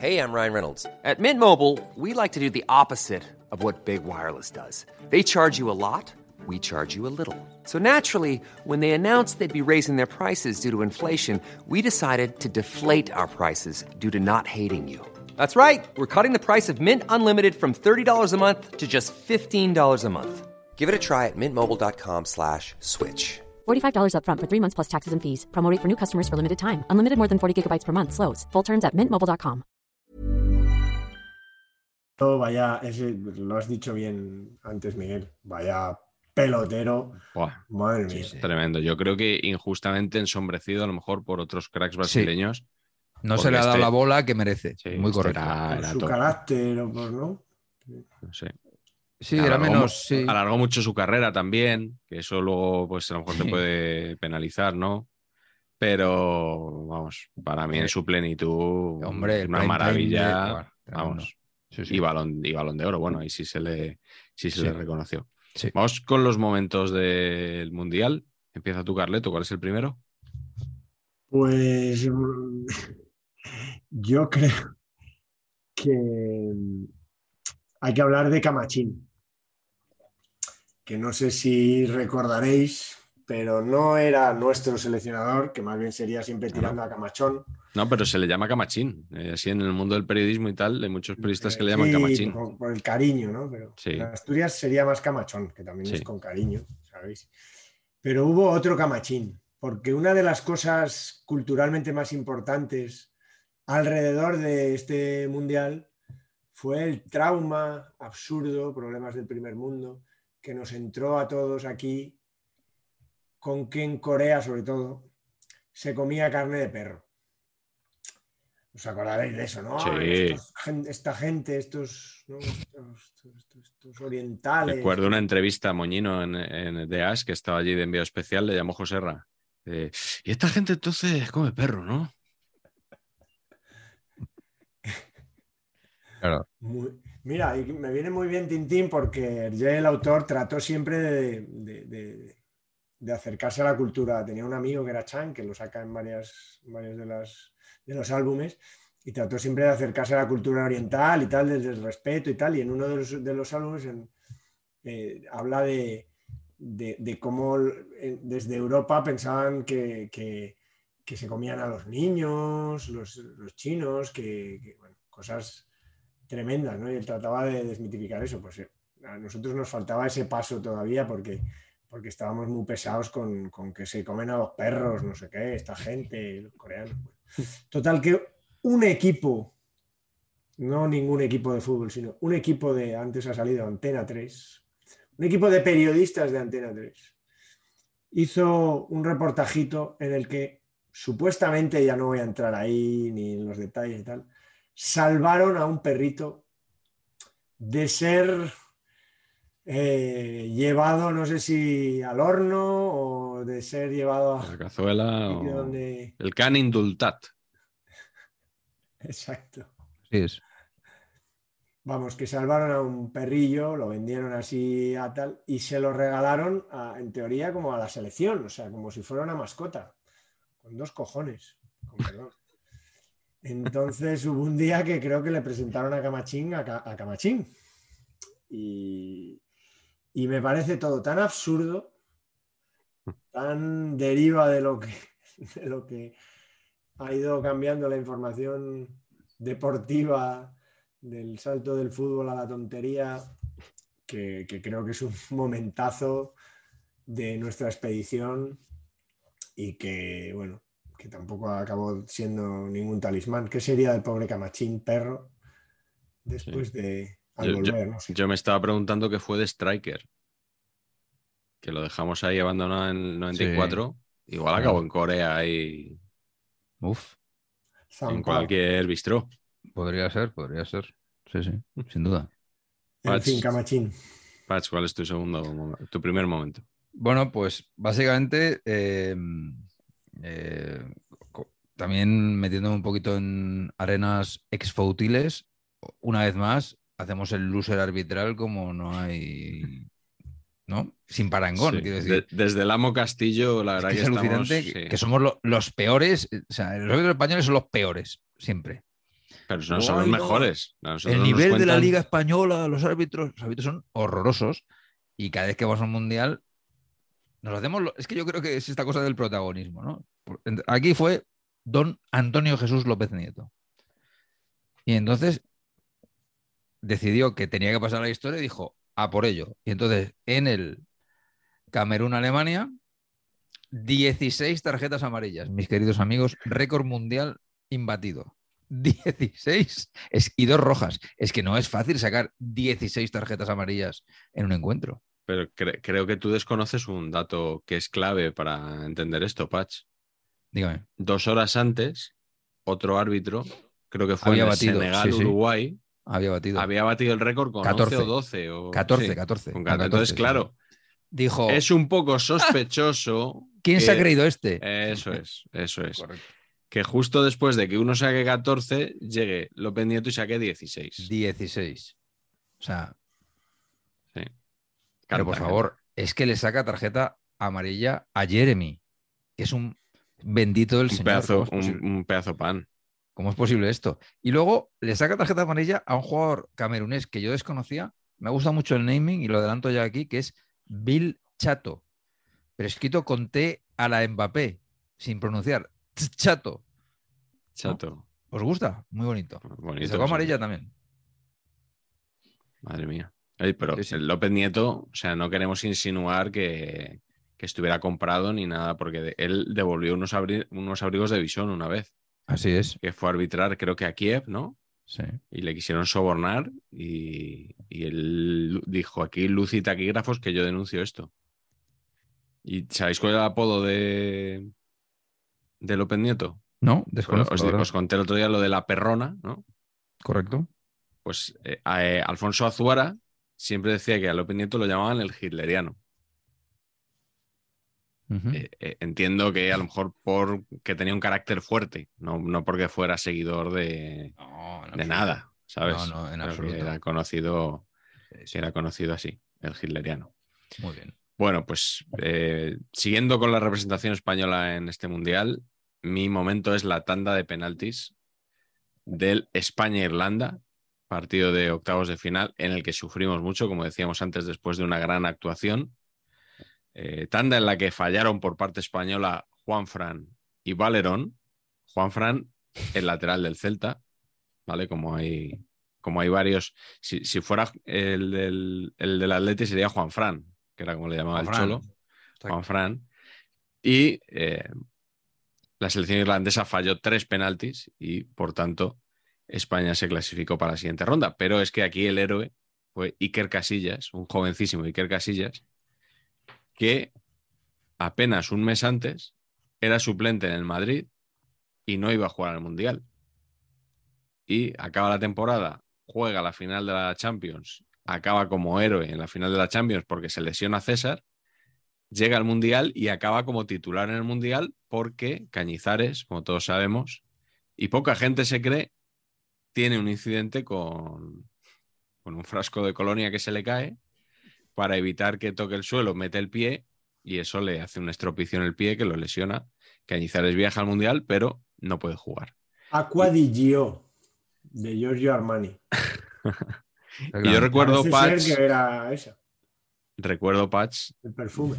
Hey, I'm Ryan Reynolds. At Mint Mobile, we like to do the opposite of what Big Wireless does. They charge you a lot, we charge you a little. So naturally, when they announced they'd be raising their prices due to inflation, we decided to deflate our prices due to not hating you. That's right. We're cutting the price of Mint Unlimited from $30 a month to just $15 a month. Give it a try at mintmobile.com slash switch. $45 upfront for three months plus taxes and fees. Promo rate for new customers for limited time. Unlimited more than 40 gigabytes per month. Slows. Full terms at mintmobile.com. Oh, vaya, ese, lo has dicho bien antes, Miguel. Vaya pelotero. Buah, Madre mía. sí. tremendo. Yo creo que injustamente ensombrecido a lo mejor por otros cracks brasileños. No se le ha dado este- la bola que merece. Sí, Muy este correcto. era- era su top. carácter, o por, ¿no? No sé. Sí, era Alargó menos. mu- Sí. Alargó mucho su carrera también, que eso luego pues a lo mejor te Sí. puede penalizar, ¿no? Pero vamos, para mí en su plenitud, Hombre, una maravilla, de- bueno, tremendo. vamos, Sí, sí. y balón, y balón de oro, bueno, ahí sí se le, sí se Sí. le reconoció. Sí. Vamos con los momentos del Mundial. Empieza tu, Carleto, ¿cuál es el primero? Pues mm, <laughs> yo <laughs> creo que mm, hay que hablar de Camachín, que no sé si recordaréis, pero no era nuestro seleccionador, que más bien sería siempre tirando a Camachón. No, pero se le llama Camachín. Eh, así en el mundo del periodismo y tal, hay muchos periodistas que le llaman Sí, Camachín. Por, por el cariño, ¿no? Pero Sí. en Asturias sería más Camachón, que también Sí. es con cariño, ¿sabéis? Pero hubo otro Camachín, porque una de las cosas culturalmente más importantes alrededor de este mundial fue el trauma absurdo, problemas del primer mundo, que nos entró a todos aquí con que en Corea, sobre todo, se comía carne de perro. ¿Os acordaréis de eso, no? Sí. Estos esta gente, estos, ¿no? estos, estos- estos orientales. Recuerdo una entrevista a Moñino en, en The Ash, que estaba allí de envío especial, le llamó Joserra. Eh, y esta gente entonces come perro, ¿no? Mira, y me viene muy bien Tintín porque Hergé, el autor, trató siempre de, acercarse a la cultura. Tenía un amigo que era Chan, que lo saca en varias, varios de, los álbumes, y trató siempre de acercarse a la cultura oriental y tal, desde el respeto y tal. Y en uno de los, álbumes eh, habla de, cómo eh, desde Europa pensaban que, se comían a los niños, los, los chinos, que, que, bueno, cosas tremendas, ¿no? Y él trataba de desmitificar eso. Pues eh, a nosotros nos faltaba ese paso todavía porque, porque estábamos muy pesados con, con que se comen a los perros, no sé qué, esta gente, los coreanos. Total, que un equipo, no ningún equipo de fútbol, sino un equipo de, antes ha salido Antena 3, un equipo de periodistas de Antena 3, hizo un reportajito en el que supuestamente, ya no voy a entrar ahí ni en los detalles y tal, salvaron a un perrito de ser eh, llevado, no sé si al horno o de ser llevado La a... cazuela o- donde- El can indultat. <laughs> Exacto. Es. Vamos, que salvaron a un perrillo, lo vendieron así a tal y se lo regalaron, a- en teoría, como a la selección, o sea, como si fuera una mascota, con dos cojones, con perdón. Entonces hubo un día que creo que le presentaron a Camachín, a, Ca- a Camachín. Y, me parece todo tan absurdo, tan deriva de lo que, <laughs> de lo que ha ido cambiando la información deportiva del salto del fútbol a la tontería, que creo que es un <laughs> momentazo de nuestra expedición y que, bueno, que tampoco acabó siendo ningún talismán. ¿Qué sería del pobre Camachín perro después de al Yo, yo- volver? no sé. yo me estaba preguntando qué fue de Striker. Que lo dejamos ahí abandonado en el 94. Igual acabó en Corea y Uf, en cualquier bistró. podría ser, podría ser. Sí, sí, sin duda. En fin, Camachín. Patch, ¿cuál es tu segundo tu primer momento? Bueno, pues básicamente eh, eh, también metiéndome un poquito en arenas exfautiles, una vez más hacemos el loser arbitral como no hay, ¿no? Sin parangón, Sí. quiero decir. De- desde el Amo Castillo, la Es verdad que que, es estamos. alucinante que- sí. que somos lo- los peores, eh, o sea, los árbitros españoles son los peores, siempre. Pero no son los mejores. Nosotros El nivel de la Liga Española, los árbitros, los árbitros son horrorosos y cada vez que vamos a un mundial nos hacemos. lo- Es que yo creo que es esta cosa del protagonismo, ¿no? Aquí fue don Antonio Jesús López Nieto. Y entonces decidió que tenía que pasar a la historia y dijo, a por ello. Y entonces en el Camerún-Alemania, 16 tarjetas amarillas, mis queridos amigos, récord mundial imbatido. 16 es, y dos rojas. Es que no es fácil sacar 16 tarjetas amarillas en un encuentro. Pero cre- creo que tú desconoces un dato que es clave para entender esto, Patch. Dígame. Dos horas antes, otro árbitro, creo que fue Había en batido, Senegal, sí, sí. Uruguay, Había batido. había batido el récord con 14. 11 o 12. O, 14, sí, 14. con con 14. Entonces, 14, sí. claro, Dijo, es un poco sospechoso. ¿quién se ha que- creído este? Eso es, eso es. Correcto. Que justo después de que uno saque 14, llegue López Nieto y saque 16. 16. O sea, Sí. pero por Canta, favor, es que le saca tarjeta amarilla a Jeremy, que es un bendito del Un señor. pedazo, ¿Cómo es un, pedazo pan. ¿Cómo es posible esto? Y luego le saca tarjeta amarilla a un jugador camerunés que yo desconocía. Me gusta mucho el naming y lo adelanto ya aquí, que es Bill Chato. Pero escrito con T a la Mbappé, sin pronunciar. Ch- Chato. Chato. ¿Os gusta? Muy bonito. Le Bonito. sacó sí. amarilla también. Madre mía. Pero Sí, sí. el López Nieto, o sea, no queremos insinuar que, que estuviera comprado ni nada, porque él devolvió unos, abri- unos abrigos de visón una vez, Así es. que fue a arbitrar, creo que a Kiev, ¿no? Sí. Y le quisieron sobornar y, y él dijo, aquí luz y taquígrafos que yo denuncio esto. ¿Y sabéis cuál es el apodo de, de López Nieto? No, Os, desconozco. verdad. os conté el otro día lo de la perrona, ¿no? Correcto. Pues eh, a- eh, Alfonso Azuara siempre decía que a López Nieto lo llamaban el hitleriano. Eh, eh, entiendo que a lo mejor porque tenía un carácter fuerte, no, no porque fuera seguidor de, No, de nada. ¿sabes? No, no, en absoluto. Era conocido, era conocido así, el hitleriano. Muy bien. Bueno, pues eh, siguiendo con la representación española en este mundial, mi momento es la tanda de penaltis del España-Irlanda, partido de octavos de final en el que sufrimos mucho, como decíamos antes, después de una gran actuación. Eh, tanda en la que fallaron por parte española Juan Fran y Valerón. Juan Fran, el lateral del Celta, ¿vale? Como hay, como hay varios. Si, si fuera el del, el del Atleti sería Juan Fran, que era como le llamaba Juan el Fran. Cholo. Juan Fran. Y eh, la selección irlandesa falló tres penaltis y, por tanto, España se clasificó para la siguiente ronda. Pero es que aquí el héroe fue Iker Casillas, un jovencísimo Iker Casillas, que apenas un mes antes era suplente en el Madrid y no iba a jugar al Mundial. Y acaba la temporada, juega la final de la Champions, acaba como héroe en la final de la Champions porque se lesiona César, llega al Mundial y acaba como titular en el Mundial porque Cañizares, como todos sabemos, y poca gente se cree, tiene un incidente con, con un frasco de colonia que se le cae para evitar que toque el suelo, mete el pie y eso le hace un estropicio en el pie que lo lesiona. Cañizares viaja al Mundial, pero no puede jugar. Aqua di Gio, de Giorgio Armani. <laughs> Y yo recuerdo, Patch, ser que era esa, recuerdo, Patch, el perfume.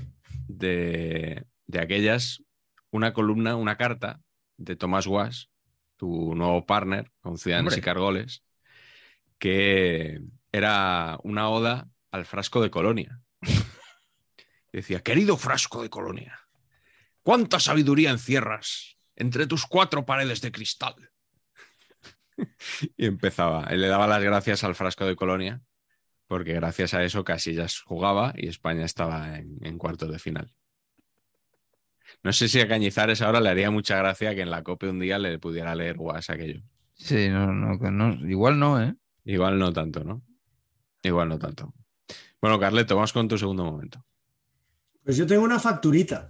de, de aquellas, una columna, una carta de Tomás Guas, tu nuevo partner con Ciudadanos Hombre. y Cargoles, que era una oda al frasco de Colonia. Decía, querido frasco de Colonia, ¿cuánta sabiduría encierras entre tus cuatro paredes de cristal? y empezaba, él le daba las gracias al frasco de Colonia, porque gracias a eso Casillas jugaba y España estaba en, en cuartos de final. No sé si a Cañizares ahora le haría mucha gracia que en la COPE un día le pudiera leer guas aquello. Sí, no, no, que no- igual no, ¿eh? Igual no tanto, ¿no? Igual no tanto. Bueno, Carleto, vamos con tu segundo momento. Pues yo tengo una facturita.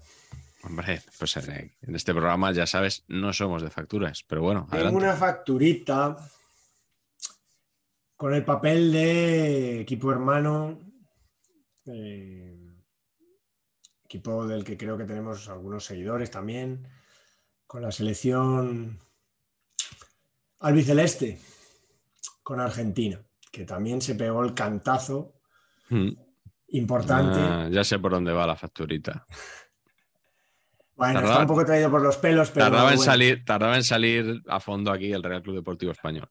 Hombre, pues en este programa, ya sabes, no somos de facturas, pero bueno, Tengo adelante. una facturita con el papel de equipo hermano, eh, equipo del que creo que tenemos algunos seguidores también, con la selección albiceleste, con Argentina, que también se pegó el cantazo Mm. importante. Ah, ya sé por dónde va la facturita. <laughs> bueno, tardaba- está un poco traído por los pelos, pero Tardaba en, salir, tardaba en salir a fondo aquí el Real Club Deportivo Español.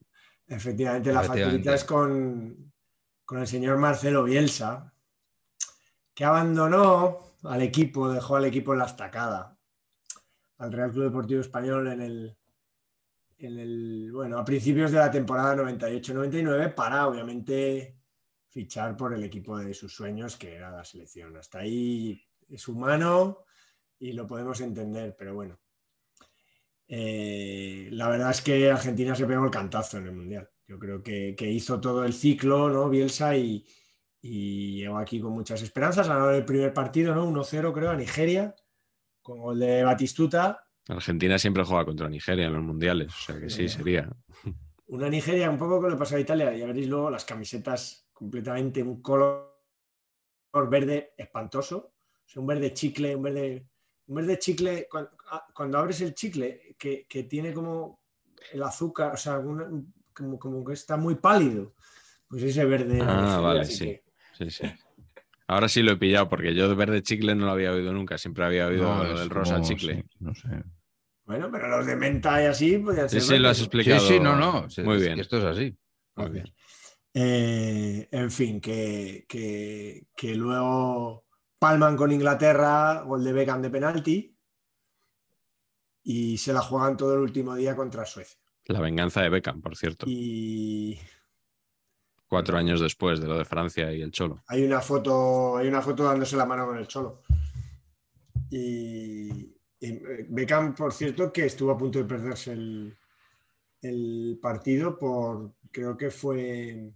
Efectivamente, la Efectivamente. facturita es con, con el señor Marcelo Bielsa, que abandonó al equipo, dejó al equipo en la estacada, al Real Club Deportivo Español en el, en el bueno, a principios de la temporada 98-99 para obviamente fichar por el equipo de sus sueños, que era la selección. Hasta ahí es humano y lo podemos entender, pero bueno. Eh, la verdad es que Argentina se pegó el cantazo en el Mundial. Yo creo que, que hizo todo el ciclo, ¿no? Bielsa y, y llegó aquí con muchas esperanzas. Ganaron el primer partido, ¿no? 1-0 creo a Nigeria, con gol de Batistuta. Argentina siempre juega contra Nigeria en los mundiales, o sea que sí, sería. Una Nigeria un poco que pasó a Italia. Ya veréis luego las camisetas completamente un color verde espantoso. O sea, un verde chicle, un verde, un verde chicle. Cuando, cuando abres el chicle, que, que, tiene como el azúcar, o sea, una, como, como, que está muy pálido. Pues ese verde. Ah, vale, sí. Sí, sí. Ahora sí lo he pillado, porque yo de verde chicle no lo había oído nunca, siempre había oído No, lo del rosa como- chicle. sí, no sé. Bueno, pero los de menta y así podían Sí, ser. sí, lo has verdes. Sí, explicado. sí, no, no. Muy bien. esto es así. Muy bien. Eh, en fin, que, que, que luego palman con Inglaterra, gol de Beckham de penalti, y se la juegan todo el último día contra Suecia. La venganza de Beckham, por cierto. Y Cuatro años después de lo de Francia y el Cholo. hay una foto, hay una foto dándose la mano con el Cholo. Y, y eh, Beckham, por cierto, que estuvo a punto de perderse el, el partido por, creo que fue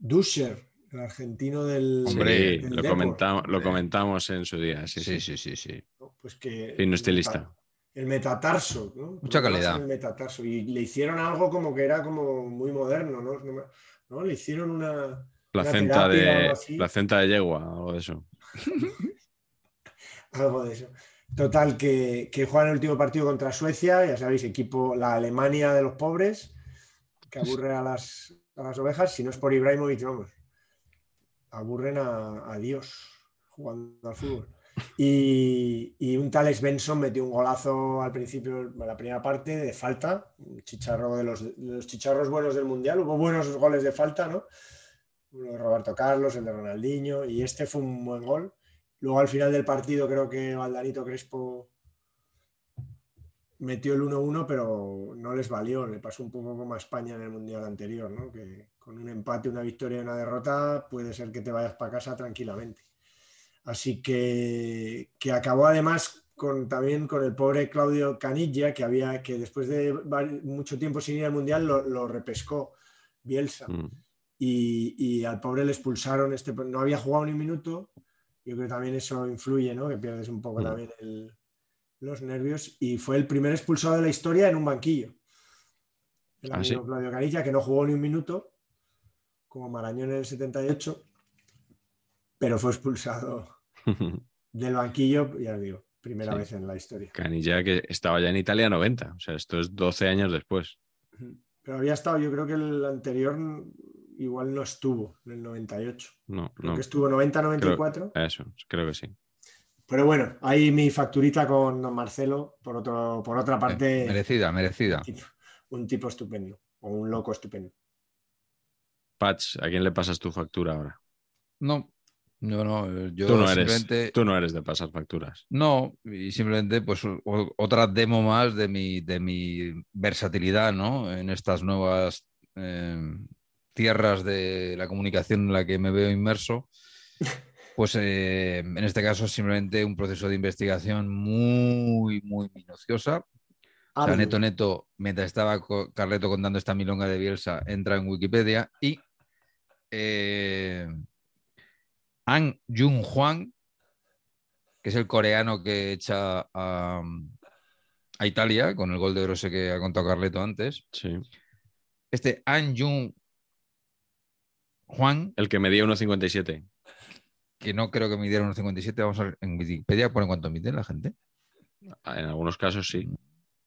Duscher, el argentino del. Hombre, Sí, del lo, comentamos, lo Hombre. comentamos en su día. Sí, Sí, sí. sí, sí, sí. Pues que. Fino estilista. el metatarso, ¿no? Mucha calidad. El metatarso. Y le hicieron algo como que era como muy moderno, ¿no? No ¿no? Le hicieron una. Placenta o de, placenta de yegua, algo de eso. <laughs> Algo de eso. Total, que, que juegan el último partido contra Suecia, ya sabéis, equipo, la Alemania de los pobres, que aburre a las, a las ovejas, si no es por Ibrahimovic, vamos, aburren a, a Dios jugando al fútbol. Y, y un tal Svensson metió un golazo al principio, la primera parte, de falta, un chicharro de los, los chicharros buenos del Mundial, hubo buenos goles de falta, ¿no? Uno de Roberto Carlos, el de Ronaldinho, y este fue un buen gol. Luego al final del partido creo que Valdanito Crespo metió el 1-1, pero no les valió. Le pasó un poco como a España en el Mundial anterior, ¿no? que con un empate, una victoria y una derrota puede ser que te vayas para casa tranquilamente. Así que, que acabó además con, también con el pobre Claudio Canilla, que, había, que después de mucho tiempo sin ir al Mundial lo, lo repescó Bielsa Mm. y, y al pobre le expulsaron, este, no había jugado ni un minuto, yo creo que también eso influye, ¿no? que pierdes un poco Mm. también el- los nervios, y fue el primer expulsado de la historia en un banquillo. El Ah, amigo ¿sí? Claudio Canilla, que no jugó ni un minuto, como Marañón en el 78, pero fue expulsado <laughs> del banquillo, ya os digo, primera Sí. vez en la historia. Canilla que estaba ya en Italia 90, o sea, esto es 12 años después. Pero había estado, yo creo que el anterior igual no estuvo, en el 98. No, Creo no, que estuvo 90-94. eso, creo que sí. Pero bueno, ahí mi facturita con don Marcelo, por, otro, por otra parte, Merecida, merecida. un tipo, un tipo estupendo, o un loco estupendo. Patch, ¿a quién le pasas tu factura ahora? No, yo no, eh, yo tú, no eres, simplemente. tú no eres de pasar facturas. No, y simplemente pues o- otra demo más de mi, de mi versatilidad, ¿no? En estas nuevas eh, tierras de la comunicación en la que me veo inmerso. <laughs> Pues eh, en este caso simplemente un proceso de investigación muy, muy minuciosa. O sea, neto, neto, mientras estaba Carleto contando esta milonga de Bielsa, entra en Wikipedia y eh, An Jung Hwan, que es el coreano que echa a, a Italia con el gol de oro ese que ha contado Carleto antes. Sí. Este An Jung Hwan, El que medía 1,57. Que no creo que midiera unos 57, vamos a ver, en Wikipedia ponen cuánto mide la gente. En algunos casos sí.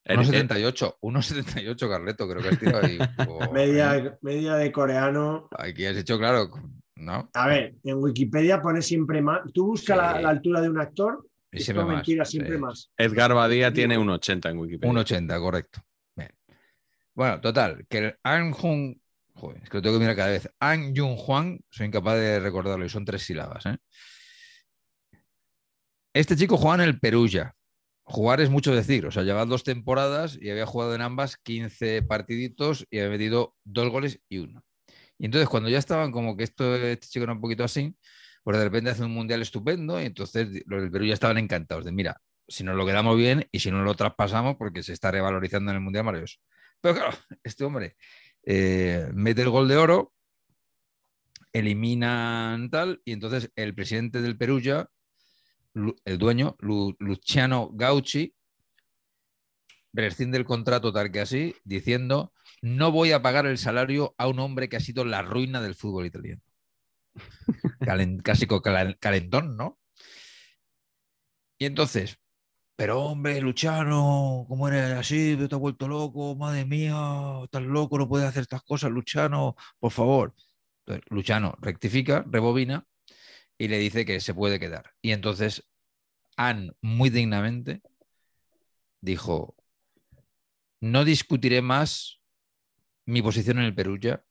En- Unos en- 78, unos 78 Carleto, creo que has tirado ahí. <laughs> un. Media, media de coreano. Aquí has hecho claro, ¿no? A ver, en Wikipedia pone siempre más. Tú buscas Sí. la, la altura de un actor Y siempre más, mentira, sí. siempre más. Edgar Badía tiene 1,80 en Wikipedia. Un 80, correcto. Bien. Bueno, total, que el An Jung, joder, es que lo tengo que mirar cada vez. An Jung Hwan, soy incapaz de recordarlo y son tres sílabas. ¿eh? Este chico jugaba en el Perugia. Jugar es mucho decir, o sea, llevaba dos temporadas y había jugado en ambas 15 partiditos y había metido dos goles y uno. Y entonces, cuando ya estaban como que esto, este chico era un poquito así, pues de repente hace un mundial estupendo y entonces los del Perú ya estaban encantados de, mira, si nos lo quedamos bien y si no lo traspasamos porque se está revalorizando en el mundial maravilloso. Pero claro, este hombre eh, mete el gol de oro, eliminan tal, y entonces el presidente del Perugia, el dueño, Lu- Luciano Gauchi, rescinde el contrato tal que así, diciendo, no voy a pagar el salario a un hombre que ha sido la ruina del fútbol italiano. <laughs> Calen- casi calentón, ¿no? Y entonces, pero hombre, Luciano, ¿cómo eres así? Te has vuelto loco, madre mía, estás loco, no puedes hacer estas cosas, Luciano, por favor. Entonces, Luciano rectifica, rebobina y le dice que se puede quedar. Y entonces, Anne, muy dignamente, dijo, no discutiré más mi posición en el Perugia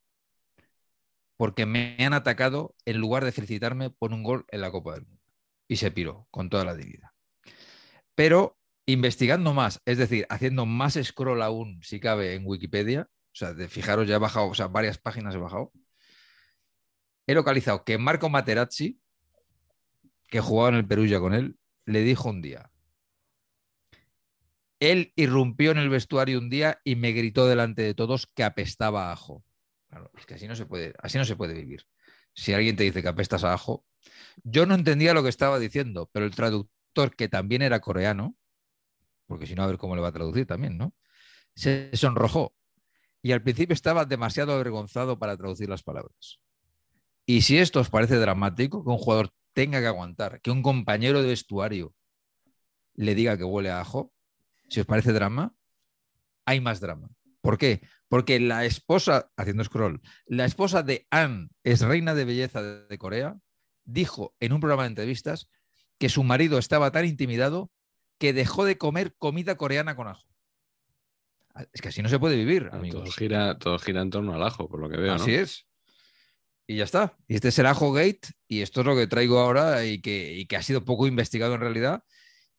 porque me han atacado en lugar de felicitarme por un gol en la Copa del Mundo. Y se piró con toda la dignidad. Pero investigando más, es decir, haciendo más scroll aún, si cabe, en Wikipedia, o sea, de, fijaros, ya he bajado, o sea, varias páginas he bajado, he localizado que Marco Materazzi, que jugaba en el Perugia con él, le dijo un día, él irrumpió en el vestuario un día y me gritó delante de todos que apestaba a ajo. Claro, es que así no se puede, así no se puede vivir. Si alguien te dice que apestas a ajo, yo no entendía lo que estaba dicendo, pero el traductor, que también era coreano, porque si no, a ver cómo le va a traducir también, ¿no? Se sonrojó y al principio estaba demasiado avergonzado para traducir las palabras. Y si esto os parece dramático, que un jugador tenga que aguantar, que un compañero de vestuario le diga que huele a ajo, si os parece drama, hay más drama. ¿Por qué? Porque la esposa, haciendo scroll, la esposa de Anne, es reina de belleza de Corea, dijo en un programa de entrevistas que su marido estaba tan intimidado que dejó de comer comida coreana con ajo. Es que así no se puede vivir, amigos. Todo gira, todo gira en torno al ajo, por lo que veo. Así es. Y ya está. Y este es el ajo gate y esto es lo que traigo ahora y que, y que ha sido poco investigado en realidad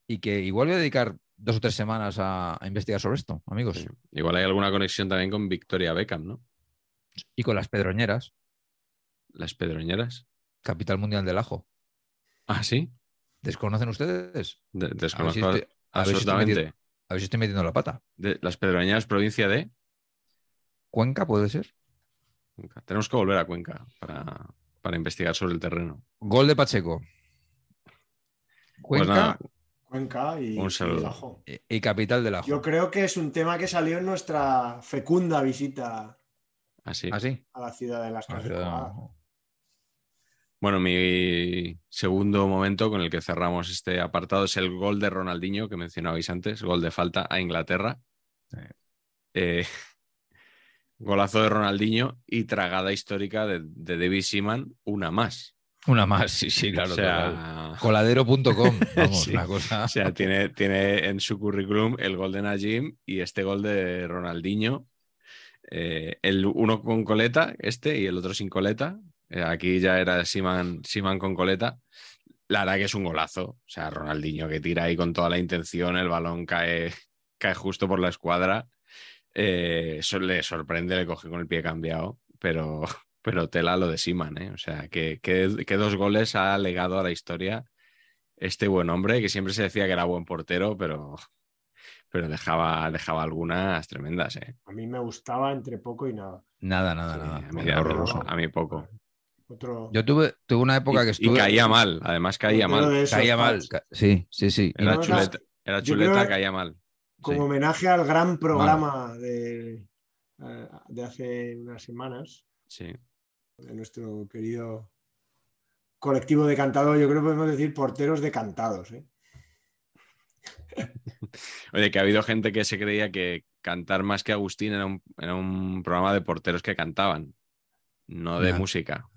y que igual voy a dedicar dos o tres semanas a, a investigar sobre esto, amigos. Sí. Igual hay alguna conexión también con Victoria Beckham, ¿no? Y con las pedroñeras, Las pedroñeras. capital mundial del ajo. Ah, sí. ¿Desconocen ustedes? De- A ver si estoy- a ver si estoy absolutamente. A ver si estoy metiendo la pata. De- las pedroñeras, provincia de. ¿Cuenca puede ser? Cuenca. Tenemos que volver a Cuenca para, para investigar sobre el terreno. Gol de Pacheco. Pues Cuenca nada, Cuenca y, Un y saludo. el ajo. y- y capital del ajo. Yo creo que es un tema que salió en nuestra fecunda visita así. ¿Así? a la ciudad de las Ah, casas. Bueno, mi segundo momento con el que cerramos este apartado es el gol de Ronaldinho que mencionabais antes, gol de falta a Inglaterra. Sí. Eh, <laughs> golazo de Ronaldinho y tragada histórica de, de David Seaman, una más. Una más, sí, sí, claro. o total. <laughs> sea, Coladero.com. Vamos, Sí. una cosa. o sea, tiene, tiene en su currículum el gol de Najim y este gol de Ronaldinho. Eh, el uno con coleta, este, y el otro sin coleta. Eh, aquí ya era Siman, Siman con coleta. La verdad que es un golazo. O sea, Ronaldinho que tira ahí con toda la intención, el balón cae, <laughs> cae justo por la escuadra. Eh, eso le sorprende, le coge con el pie cambiado, pero, <laughs> pero tela lo de Siman, ¿eh? O sea, que, que- que dos goles ha legado a la historia este buen hombre, que siempre se decía que era buen portero, pero, <laughs> pero dejaba, dejaba algunas tremendas, ¿eh? A mí me gustaba entre poco y nada. Nada, nada, Sí, nada. mí- horroroso. a mí poco. Otro, Yo tuve, tuve una época que Y, y estuve. caía mal, además caía mal. esos Caía mal. ca- Sí, sí, sí. Era no, chuleta, era chuleta creo caía mal. Como Sí. homenaje al gran programa de, eh, de hace unas semanas, Sí. de nuestro querido colectivo de cantado, yo creo que podemos decir porteros decantados. ¿eh? <laughs> Oye, que ha habido gente que se creía que cantar más que Agustín era un, era un programa de porteros que cantaban, no de Ya. música.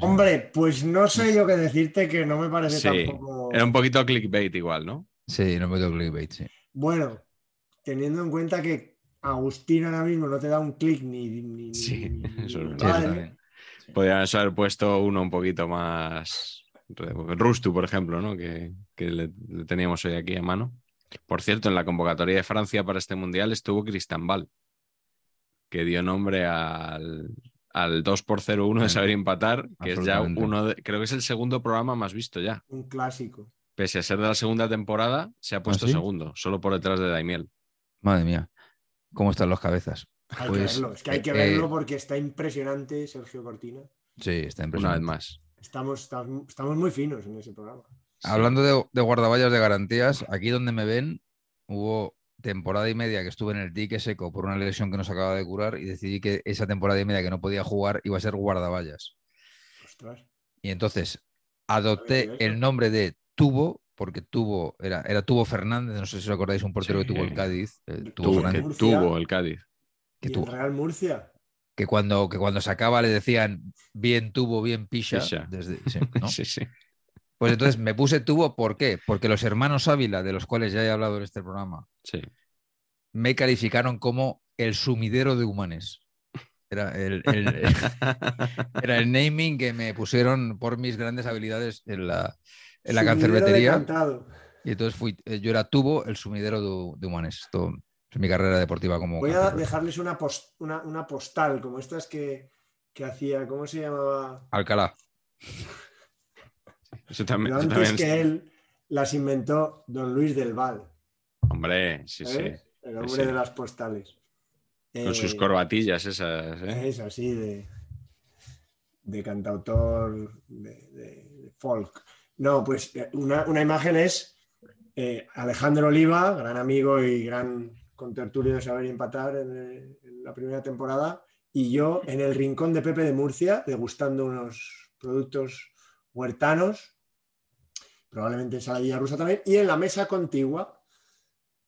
Hombre, pues no sé yo qué decirte que no me parece Sí, tampoco. Era un poquito clickbait igual, ¿no? Sí, no me tengo clickbait, sí. Bueno, teniendo en cuenta que Agustín ahora mismo no te da un clic ni. ni- ni- Sí, ni- eso es ni verdad. Sí. Podrían haber puesto uno un poquito más. Rustu, por ejemplo, ¿no? Que, que le, le teníamos hoy aquí a mano. Por cierto, en la convocatoria de Francia para este mundial estuvo Cristambal, que dio nombre al, al 2 por 0-1 de saber empatar, que es ya uno de, creo que es el segundo programa más visto ya. Un clásico. Pese a ser de la segunda temporada, se ha puesto sí? segundo, solo por detrás de Daimiel. Madre mía. ¿Cómo están los cabezas? Hay Pues, que verlo. Es que hay que eh, verlo porque está impresionante Sergio Cortina. Sí, está Una impresionante. vez más. Estamos, estamos, estamos muy finos en ese programa. Hablando de, de guardaballas de garantías, aquí donde me ven, hubo temporada y media que estuve en el dique seco por una lesión que nos acaba de curar y decidí que esa temporada y media que no podía jugar iba a ser guardaballas. Ostras. Y entonces adopté el nombre de Tubo, porque Tubo era, era Tubo Fernández, no sé si os acordáis, un portero Sí. que tuvo el Cádiz, eh, Tubo Tuvo, que tuvo el Cádiz. que, ¿Y tuvo- el Real Murcia? que cuando, que cuando sacaba le decían bien tubo, bien pisha. Pisha. desde- <laughs> sí, ¿no? Sí, sí. Pues entonces me puse tubo, ¿por qué? Porque los hermanos Ávila, de los cuales ya he hablado en este programa, sí. me calificaron como el sumidero de humanes. Era el, el- <laughs> era el naming que me pusieron por mis grandes habilidades en la, en la cancerbetería. Y entonces fui, eh, yo era tubo, el sumidero de, de humanes. Esto es mi carrera deportiva como. Voy a dejarles una, pos- una, una postal como estas que, que hacía, ¿cómo se llamaba? Alcalá. Eso también, Pero eso antes también- que él las inventó don Luis del Val, Hombre, sí, sí. el hombre sí. de las postales. Con sus Eh, corbatillas esas, ¿eh? Es así de, de cantautor de, folk. No, pues eh, una, una imagen es eh, Alejandro Oliva, gran amigo y gran contertulio de saber empatar en, en la primera temporada, y yo en el rincón de Pepe de Murcia, degustando unos productos huertanos, probablemente ensaladilla rusa también, y en la mesa contigua,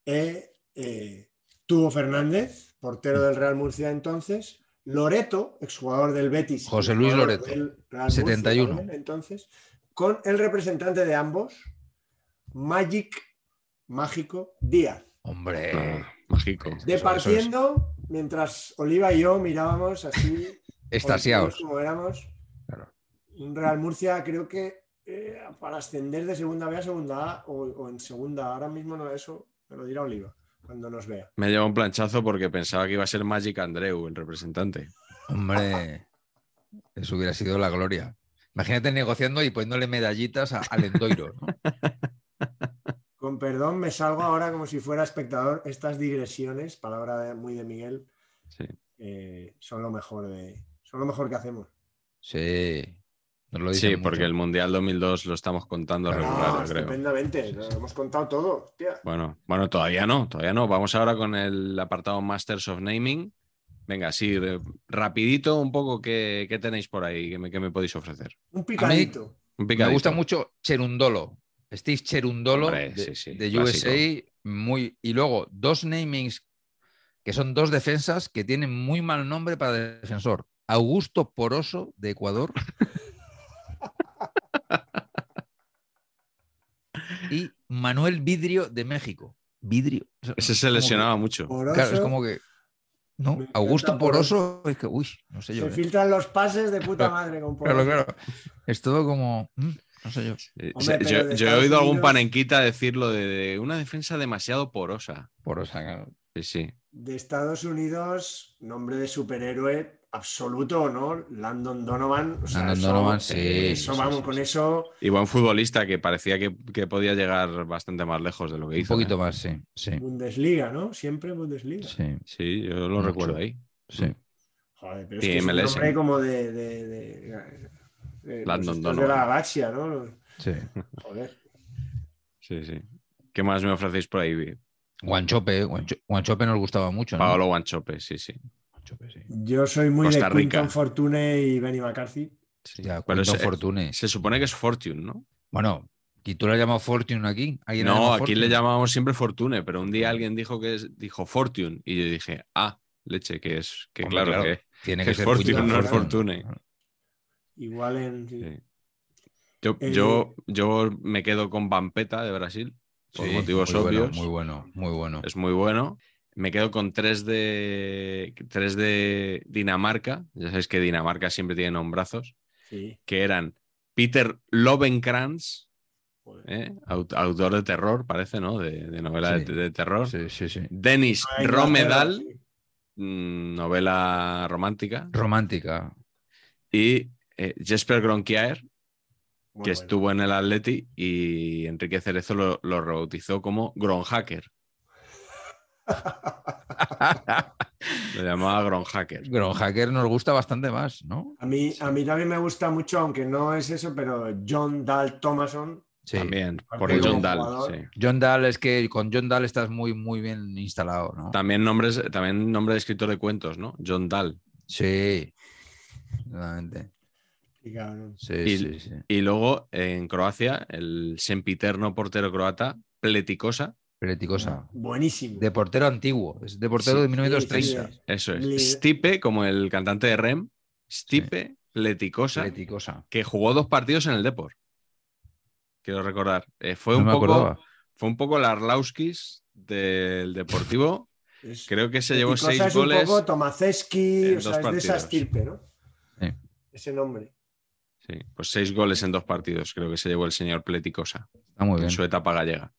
eh, eh, Tuvo Fernández, portero del Real Murcia entonces, Loreto, exjugador del Betis. José Luis Loreto, del Real Murcia 71. también, entonces, con el representante de ambos, Magic Mágico Díaz. Hombre. Ah, mágico. Departiendo, mientras Oliva y yo mirábamos así, <laughs> Extasiados. como éramos, Claro. un Real Murcia creo que eh, para ascender de segunda B a segunda A o, o en segunda, ahora mismo no eso, me lo dirá Oliva cuando nos vea. Me lleva un planchazo porque pensaba que iba a ser Magic Andreu, el representante. Hombre. Eso hubiera sido la gloria. Imagínate negociando y poniéndole medallitas a- al Endoiro. ¿no? <laughs> Con perdón, me salgo ahora como si fuera espectador. Estas digresiones, palabra de- muy de Miguel, Sí. eh, son lo mejor de, son lo mejor que hacemos. Sí. Lo Sí, porque el Mundial 2002 lo estamos contando Claro. regular, creo. estupendamente, lo hemos contado todo. hostia. Bueno, bueno, todavía no, todavía no. Vamos ahora con el apartado Masters of Naming. Venga, sí, rapidito un poco, ¿qué, qué tenéis por ahí? ¿Qué me, qué me podéis ofrecer? Un picadito. Un Me gusta mucho Cherundolo. Steve Cherundolo Hombre, de, sí, sí, de. USA. Muy, y luego dos namings que son dos defensas que tienen muy mal nombre para defensor. Augusto Poroso de Ecuador. <laughs> y Manuel Vidrio de México. Vidrio. Ese se que- lesionaba mucho. Poroso, Claro, es como que. No, Augusto Poroso, es que, uy, no sé yo. se ¿eh? filtran los pases de puta madre con Claro, Poroso. claro. Es todo como. mm, no sé yo. Eh, Hombre, yo, he oído algún panenquita decirlo de, de una defensa demasiado porosa. Porosa, claro. Sí, sí. De Estados Unidos, nombre de superhéroe absoluto, ¿no? Landon Donovan. o sea, Landon eso- Donovan, sí, Eso, sí, vamos, sí, con sí. eso. Y buen futbolista que parecía que, que podía llegar bastante más lejos de lo que Un hizo. poquito ¿eh? más, sí. Sí. Bundesliga, ¿no? Siempre Bundesliga. Sí. Sí, yo lo Mucho. recuerdo ahí. sí. Joder, pero es Sí, que es un nombre como de, de, de- de los Landon estos de Donovan. la galaxia, ¿no? sí. Joder. Sí, sí. ¿Qué más me ofrecéis por ahí? Guanchope, Guancho- Guanchope nos gustaba mucho. ¿no? Paolo Guanchope, sí, sí. Sí. Yo soy muy Costa de Rica. Quinton Fortune y Benny McCarthy. Sí. Ya, Pero se, Fortune. se supone que es Fortune, ¿no? Bueno, ¿y tú le has llamado Fortune aquí? ¿Alguien le ha No, aquí Fortune? le llamábamos siempre Fortune, pero un día alguien dijo que es, dijo Fortune y yo dije, ah, leche, que es, que Hombre, claro, claro, que Tiene que que es ser Fortune, no es Fortune. Igual en. sí. Yo, Eh, yo, yo me quedo con Vampeta de Brasil, por Sí, motivos muy bueno, obvios. muy bueno, muy bueno. Es muy bueno. Me quedo con tres de, tres de Dinamarca. Ya sabéis que Dinamarca siempre tiene nombrazos. Sí. Que eran Peter Lovenkrantz. ¿eh? Aut- autor de terror, parece, ¿no? De, de novela Sí. de, de terror. Sí, sí, sí. Dennis Romedal, mm, novela romántica. Romántica. Y eh, Jesper Gronkiaer, Muy que bueno. estuvo en el Atleti y Enrique Cerezo lo, lo rebautizó como Gronhacker. <laughs> Lo llamaba Gronhacker. Hacker nos gusta bastante más, ¿no? A mí, a mí también me gusta mucho, aunque no es eso, pero John Dahl Thomason. Sí. También, por el John Dahl. sí. John Dahl es que con John Dahl estás muy, muy bien instalado, ¿no? También, nombres, también nombre de escritor de cuentos, ¿no? John Dahl. Sí. Exactamente. Y cabrón. Sí, Y- sí, sí. Y luego en Croacia, el sempiterno portero croata, Pletikosa. Peleticosa. Buenísimo. De portero antiguo. Es de portero Sí, de 1930. sí, sí. Eso es. Stipe, como el cantante de Rem. Stipe Pletikosa, Peleticosa. que jugó dos partidos en el Depor. Quiero recordar. Eh, fue, No un me poco, acordaba. fue un poco el Arlauskis del Deportivo. <laughs> Es- Creo que se llevó seis es un goles. poco Tomaceski, en o sea, es de esa estirpe, ¿no? Sí. Ese nombre. Sí, pues seis goles en dos partidos. Creo que se llevó el señor Pletikosa Está muy bien. en su etapa gallega.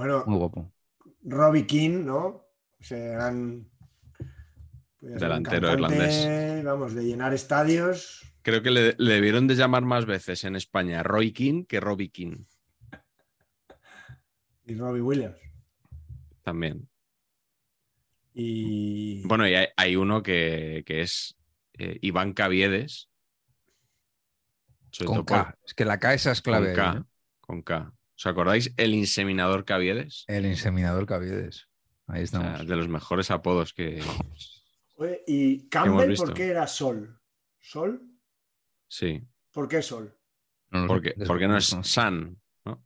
Bueno, Muy guapo. Robbie King, ¿no? Gran ser un Delantero cantante, Vamos, de llenar estadios. Creo que le, le debieron de llamar más veces en España Roy King que Robbie King Y Robbie Williams. también. Y. Bueno, y hay, hay uno que, que es eh, Iván Caviedes. Con K. Es que la K esa es clave. con K. ahí, ¿eh? Con K. ¿Os acordáis? El inseminador Caviedes. El inseminador Caviedes. Ahí O sea, estamos. de los mejores apodos que. Oye, ¿Y Campbell por qué era Sol? ¿Sol? Sí. ¿Por qué Sol? No Porque, porque no es. San. ¿no?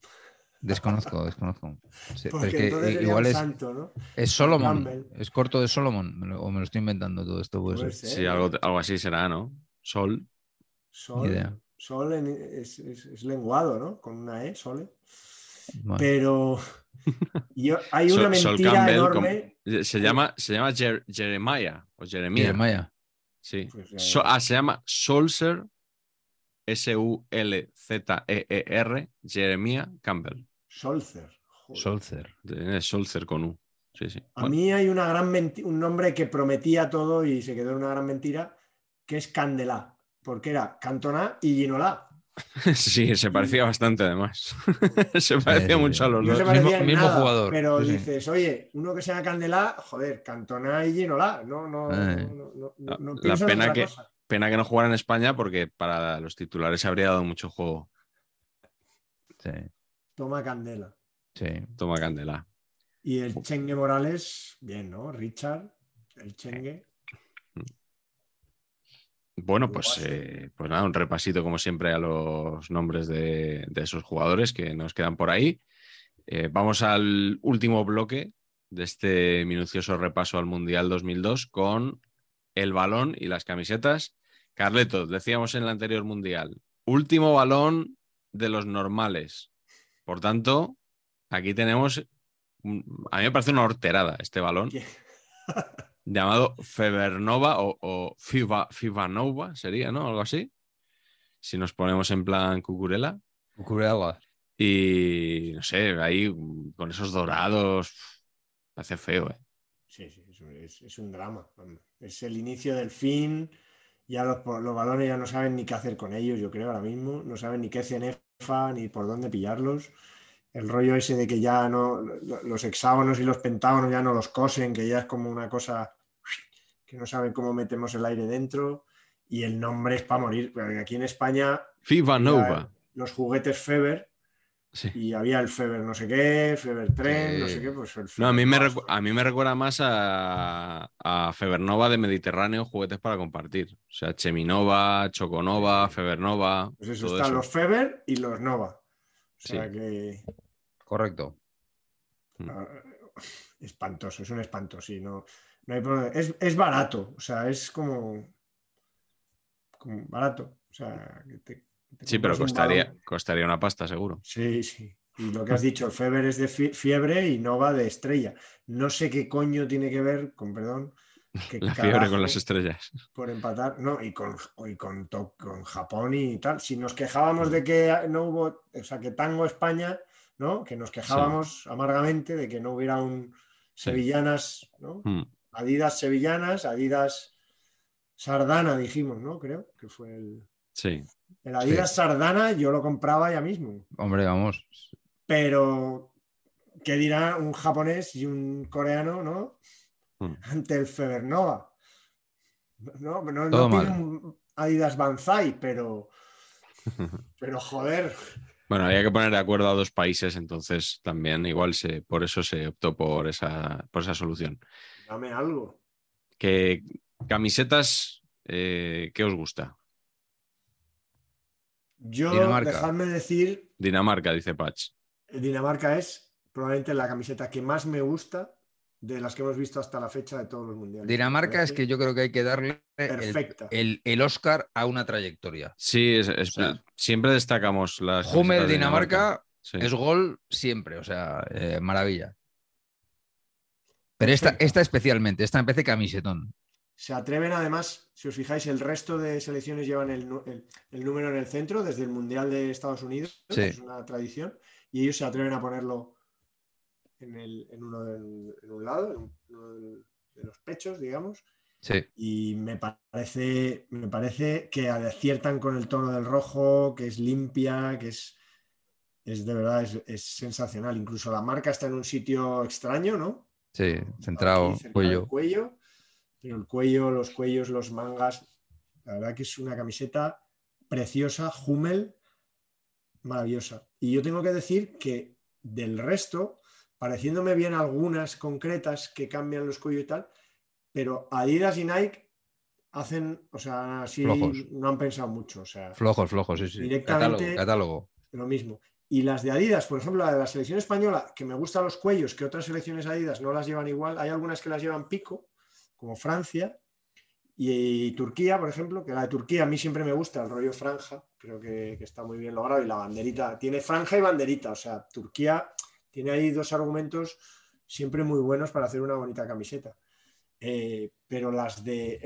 Desconozco, desconozco. Sí, Porque entonces igual es, santo, ¿no? es Solomon. Campbell. Es corto de Solomon. o me lo estoy inventando todo esto. Puede Puede ser. ser. Sí, algo, algo así será, ¿no? Sol. Sol, Ni idea. Sol en- es, es- es lenguado, ¿no? Con una E, Sole. Bueno, Pero <laughs> yo- hay Sol- una Sol mentira Campbell, enorme. como- se llama, se llama Jer- Jeremiah o Jeremia. Jeremiah. Sí. Pues, eh, So- ah, se llama Solser, S-U-L-Z-E-E-R, Jeremiah Campbell. Joder. Solcer. De- Solcer con U. Sí, sí. A Bueno, mí hay una gran un nombre que prometía todo y se quedó en una gran mentira, que es Candelá, porque era Cantona y Ginola. <laughs> sí, se parecía bastante además. <laughs> se parecía sí, mucho a los No dos. se Mismo- parecía en mismo nada, jugador, pero sí, dices, oye, uno que se llama Candelá, joder, Cantona y Ginola. No, no, Eh. no, no, no- no La pena otra que- cosa. Pena que no jugara en España porque para los titulares se habría dado mucho juego. Sí, Toma Candela. sí. Toma candela. Y el Chengue Morales, bien, ¿no? Richard, el Chengue. Bueno, pues, eh, pues nada, un repasito como siempre a los nombres de, de esos jugadores que nos quedan por ahí. Eh, vamos al último bloque de este minucioso repaso al Mundial 2002 con el balón y las camisetas. Carleto, decíamos en el anterior Mundial, último balón de los normales. Por tanto, aquí tenemos, un- a mí me parece una horterada este balón. <laughs> llamado Febernova o, o Fiba, Fibanova, sería, ¿no? Algo así. Si nos ponemos en plan cucurela. Cucurella. Y no sé, ahí con esos dorados. Hace feo, ¿eh? Sí, sí, es un, es- es un drama. Es el inicio del fin. Ya los, los balones ya no saben ni qué hacer con ellos, yo creo, ahora mismo. No saben ni qué cenefa ni por dónde pillarlos. El rollo ese de que ya no. lo- Los hexágonos y los pentágonos ya no los cosen, que ya es como una cosa que no saben cómo metemos el aire dentro. Y el nombre es para morir. Aquí en España, Fibanova. los juguetes Feber, Sí. y había el Feber no sé qué, Feber Tren, no sé qué, pues el No, a mí, me a mí me recuerda más a, a Febernova de Mediterráneo, juguetes para compartir. O sea, Cheminova, Choconova, Febernova. Pues eso, están eso. los Feber y los Nova. O sea Sí. que Correcto. ah, espantoso, es un espanto, sí, no, no hay problema. Es, es barato, o sea, es como, como barato. O sea, que te- que te Sí, pero un costaría, costaría una pasta, seguro. Sí, sí. Y lo que has dicho, el Feber es de fie- fiebre y Nova de estrella. No sé qué coño tiene que ver, con perdón, que La fiebre con las estrellas. por empatar, no, y con, y con, con Japón y tal. Si nos quejábamos de que no hubo, o sea, que Tango España, ¿no? Que nos quejábamos amargamente de que no hubiera un Sí. sevillanas, ¿no? Mm. Adidas sevillanas, Adidas Sardana, dijimos, ¿no? Creo que fue el, Sí. el Adidas Sardana, yo lo compraba ya mismo. Hombre, vamos. Pero, ¿qué dirá un japonés y un coreano, ¿no? Mm. Ante el Febernova. No, no, no tiene un Adidas Banzai, pero, <laughs> pero joder, Bueno, había que poner de acuerdo a dos países, entonces también igual se, por eso se optó por esa, por esa solución. Dame algo. Que camisetas, eh, ¿qué os gusta? Yo, Dinamarca. dejadme decir, Dinamarca, dice Patch. Dinamarca es probablemente la camiseta que más me gusta de las que hemos visto hasta la fecha de todos los mundiales. Dinamarca es que yo creo que hay que darle el, el- el Oscar a una trayectoria. Sí, es- es- O sea, siempre destacamos las. De Dinamarca, Sí. es gol siempre, o sea, eh, maravilla. Pero esta, especialmente, esta parece camisetón. Se atreven además, si os fijáis, el resto de selecciones llevan el, nu- el- el número en el centro desde el Mundial de Estados Unidos, Sí. es una tradición, y ellos se atreven a ponerlo en, el- en uno del- en un lado, en uno del- de los pechos, digamos, Sí, y me parece, me parece que aciertan con el tono del rojo, que es limpia, que es, es de verdad, es, es sensacional. Incluso la marca está en un sitio extraño, ¿no? Sí, centrado, cuello. cuello, pero el cuello, los cuellos, los mangas, la verdad que es una camiseta preciosa, Hummel, maravillosa. Y yo tengo que decir que del resto, pareciéndome bien algunas concretas que cambian los cuellos y tal, pero Adidas y Nike hacen, o sea, así Flojos. no han pensado mucho. O sea, Flojos, flojos, sí, sí. Directamente- Catálogo, catálogo. lo mismo. Y las de Adidas, por ejemplo, la de la selección española, que me gustan los cuellos, que otras selecciones Adidas no las llevan igual. Hay algunas que las llevan pico, como Francia y, Turquía, por ejemplo, que la de Turquía a mí siempre me gusta, el rollo franja, creo que, está muy bien logrado. Y la banderita, tiene franja y banderita, o sea, Turquía tiene ahí dos argumentos siempre muy buenos para hacer una bonita camiseta. Eh, pero las de,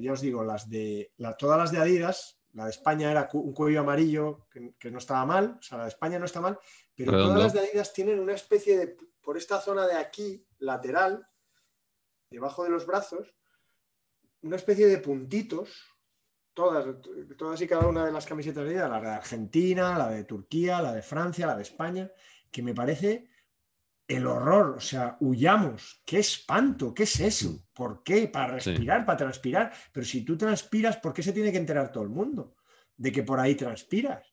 ya os digo, las de, todas las de Adidas, la de España era un cuello amarillo que, que no estaba mal, o sea, la de España no está mal, pero Redondo. todas las de Adidas tienen una especie de, por esta zona de aquí, lateral, debajo de los brazos, una especie de puntitos, todas, todas y cada una de las camisetas de Adidas, la de Argentina, la de Turquía, la de Francia, la de España, que me parece el horror, o sea, huyamos, qué espanto, qué es eso, ¿por qué? Para Sí. respirar, para transpirar, pero si tú transpiras, ¿por qué se tiene que enterar todo el mundo de que por ahí transpiras?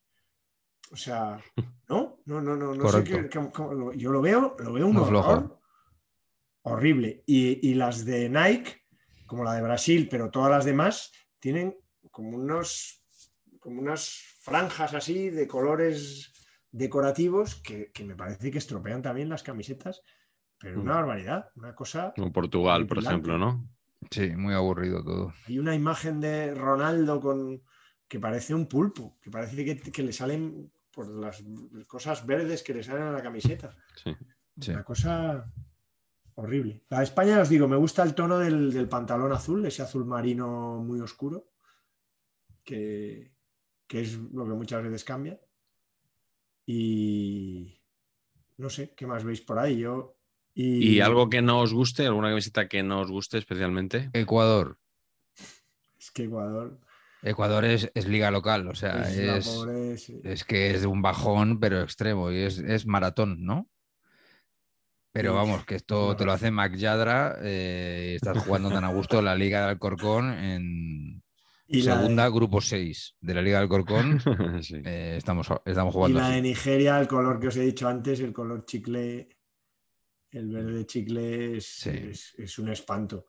O sea, <laughs> no, no, no, no, no sé qué- cómo- cómo lo- yo lo veo, lo veo un Muy horror flojo. horrible. Y, y las de Nike, como la de Brasil, pero todas las demás, tienen como unos, como unas franjas así de colores decorativos que, que me parece que estropean también las camisetas, pero una Mm. barbaridad, una cosa. Como Portugal, por ejemplo, ¿no? Sí, muy aburrido todo. Hay una imagen de Ronaldo con que parece un pulpo, que parece que, que le salen por las cosas verdes que le salen a la camiseta. Sí. Sí. Una cosa horrible. La de España, os digo, me gusta el tono del, del pantalón azul, ese azul marino muy oscuro, que, que es lo que muchas veces cambia. Y no sé, ¿qué más veis por ahí? Yo. Y, ¿Y algo que no os guste? ¿Alguna camiseta que no os guste especialmente? Ecuador. Es que Ecuador. Ecuador es, es liga local, o sea, es es, pobre- sí. es que es de un bajón, pero extremo, y es, es maratón, ¿no? Pero vamos, que esto te lo hace Mac Yadra, eh, y estás jugando tan a gusto la Liga del Alcorcón en Y de- segunda, grupo 6 de la Liga del Alcorcón. <laughs> sí. eh, estamos, estamos Y jugando la de. Nigeria, el color que os he dicho antes, el color chicle, el verde chicle es, Sí. es- es un espanto.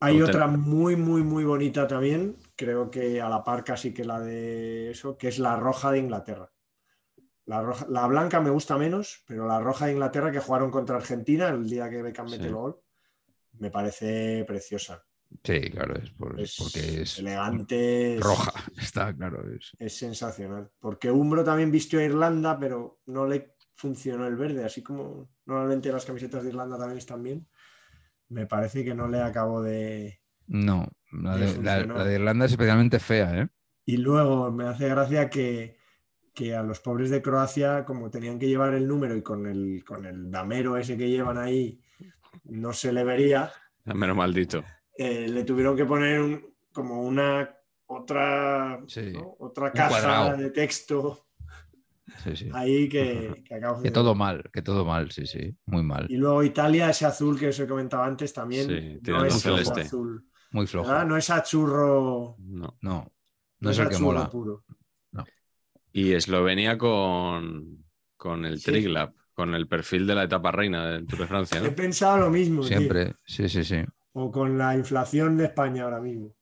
Hay Hotel. otra muy, muy, muy bonita también, creo que a la par casi que la de eso, que es la roja de Inglaterra. La, roja, la blanca me gusta menos, pero la roja de Inglaterra que jugaron contra Argentina el día que Beckham mete Sí. el gol, me parece preciosa. Sí, claro, es, por- Es porque es elegante, es- roja, <laughs> está claro. Es, es sensacional. Porque Umbro también vistió a Irlanda, pero no le funcionó el verde. Así como normalmente las camisetas de Irlanda también están bien. Me parece que no le acabó de. no, la De de, la- de Irlanda es especialmente fea, ¿eh? Y luego me hace gracia que, que a los pobres de Croacia, como tenían que llevar el número y con el, con el damero ese que llevan ahí, no se le vería, Menos maldito. Eh, le tuvieron que poner un- como una otra, Sí, ¿no? otra caja de texto Sí, sí. ahí que, <laughs> que acabo Que todo mal, que todo mal, sí, sí, muy mal. Y luego Italia, ese azul que os he comentado antes también. Sí, no es celeste. azul. Muy flojo. ¿verdad? No es achurro. No. No, no es el que mola. puro. Y Eslovenia con, con el Sí. Triglap, con el perfil de la etapa reina del Tour de Francia, He ¿no? pensado lo mismo. tío. Siempre, sí, sí, sí. O con la inflación de España ahora mismo.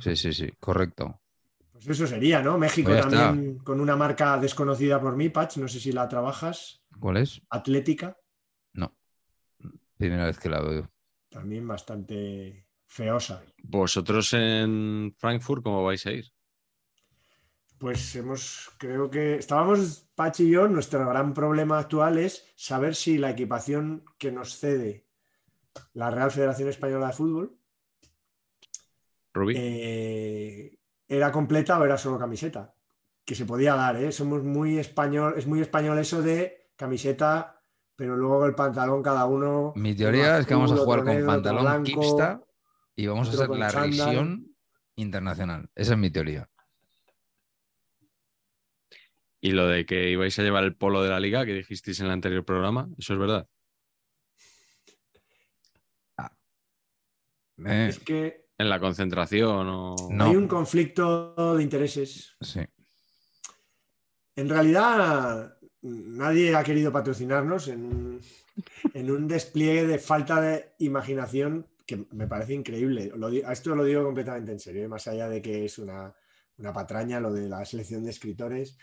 Sí, sí, sí, correcto. Pues eso sería, ¿no? México Pues está. también con una marca desconocida por mí, Patch. No sé si la trabajas. ¿Cuál es? Atlética. No. Primera vez que la veo. También bastante feosa. ¿Vosotros en Frankfurt cómo vais a ir? Pues hemos, creo que estábamos, Patch y yo, nuestro gran problema actual es saber si la equipación que nos cede la Real Federación Española de Fútbol Rubí. eh, era completa o era solo camiseta. Que se podía dar, ¿eh? Somos muy español, es muy español eso de camiseta, pero luego el pantalón cada uno. Mi teoría es que vamos a jugar con negro, pantalón. Kipsta y vamos a hacer la revisión internacional. Esa es mi teoría. Y lo de que ibais a llevar el polo de la liga que dijisteis en el anterior programa, ¿eso es verdad? Eh, Es que ¿En la concentración o...? No. hay un conflicto de intereses. sí. En realidad, nadie ha querido patrocinarnos en un, en un despliegue de falta de imaginación que me parece increíble. Lo di- a esto lo digo completamente en serio, ¿eh? más allá de que es una, una patraña lo de la selección de escritores,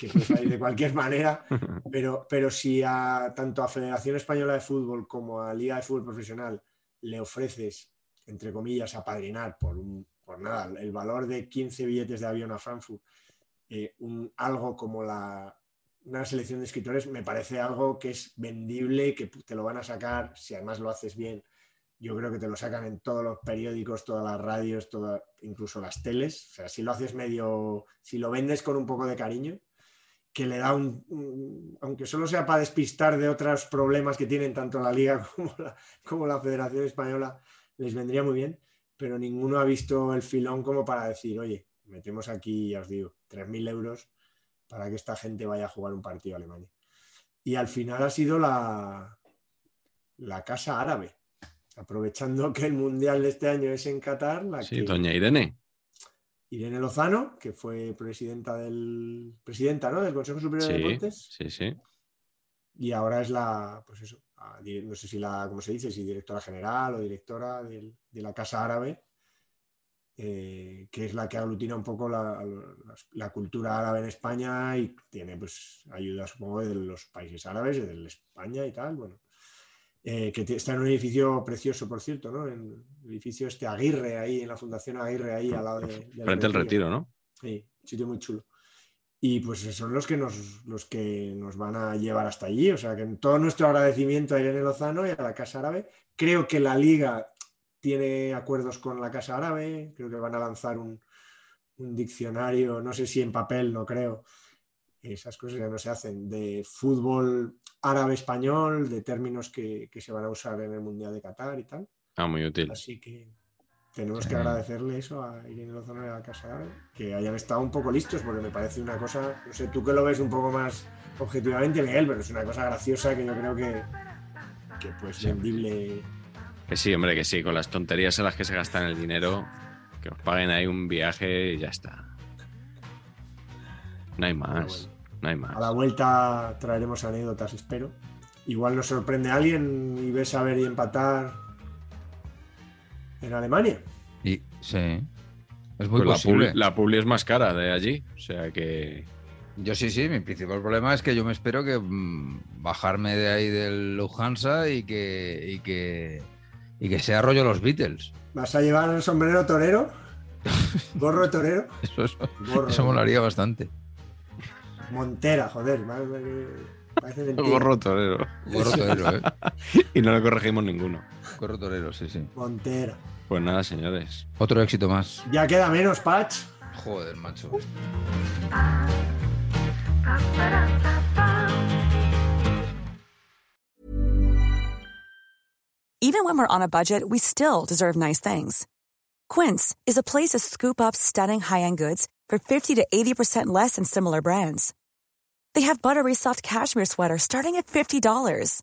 que puede salir de cualquier manera, <laughs> pero, pero si a, tanto a Federación Española de Fútbol como a Liga de Fútbol Profesional le ofreces, entre comillas, apadrinar por, un, por nada, el valor de 15 billetes de avión a Frankfurt, eh, algo como la, una selección de escritores, me parece algo que es vendible, que te lo van a sacar, si además lo haces bien, yo creo que te lo sacan en todos los periódicos, todas las radios, toda, incluso las teles. O sea, si lo haces medio, si lo vendes con un poco de cariño, que le da un, un- aunque solo sea para despistar de otros problemas que tienen tanto la liga <laughs> como la, como la Federación Española, les vendría muy bien, pero ninguno ha visto el filón como para decir, oye, metemos aquí, ya os digo, 3.000 euros para que esta gente vaya a jugar un partido a Alemania. Y al final ha sido la, la Casa Árabe, aprovechando que el Mundial de este año es en Qatar, la Sí, que doña Irene. Irene Lozano, que fue presidenta del presidenta, ¿no? del Consejo Superior de Deportes, sí, sí. y ahora es la, pues eso, no sé si la, ¿cómo se dice? Si directora general o directora del- de la Casa Árabe, eh, que es la que aglutina un poco la, la- la cultura árabe en España y tiene pues ayuda, supongo, de los países árabes, de España y tal, bueno. Eh, que está en un edificio precioso, por cierto, ¿no? En el edificio este Aguirre, ahí, en la Fundación Aguirre, ahí al lado de, del Frente al retiro, ¿no? Sí, sitio muy chulo. Y pues son los que nos, los que nos van a llevar hasta allí. O sea que en todo nuestro agradecimiento a Irene Lozano y a la Casa Árabe. Creo que la liga tiene acuerdos con la Casa Árabe. Creo que van a lanzar un, un diccionario, no sé si en papel, no creo. Esas cosas ya no se hacen. De fútbol árabe-español, de términos que, que se van a usar en el Mundial de Qatar y tal. Ah, muy útil. Así que tenemos que agradecerle eso a Irene Lozano y a la Casa Árabe, que hayan estado un poco listos, porque me parece una cosa, no sé, tú que lo ves un poco más objetivamente, Miguel, pero es una cosa graciosa que yo creo que, que pues vendible. Que sí, hombre, que sí. Con las tonterías en las que se gastan el dinero, que os paguen ahí un viaje y ya está. No hay más. No hay A la más. vuelta traeremos anécdotas, espero. Igual nos sorprende alguien y ves a ver y empatar en Alemania. Y, sí. Es muy Pues la, posible. publi, la publi es más cara de allí. O sea que. Yo sí, sí, mi principal problema es que yo me espero que mm, bajarme de ahí del Lufthansa y que, y que y que sea rollo los Beatles. ¿Vas a llevar el sombrero torero? <laughs> ¿Gorro de torero? Eso, eso, Gorro. eso molaría bastante. Montera, joder. Parece. Gorro torero. Gorro torero, ¿eh? <laughs> Y no lo corregimos ninguno. Gorro torero, sí, sí. Montera. Pues nada, señores. Otro éxito más. Ya queda menos, Patch. Joder, macho. Even when we're on a budget, we still deserve nice things. Quince is a place to scoop up stunning high-end goods for 50 to 80% less than similar brands. They have buttery soft cashmere sweaters starting at $50,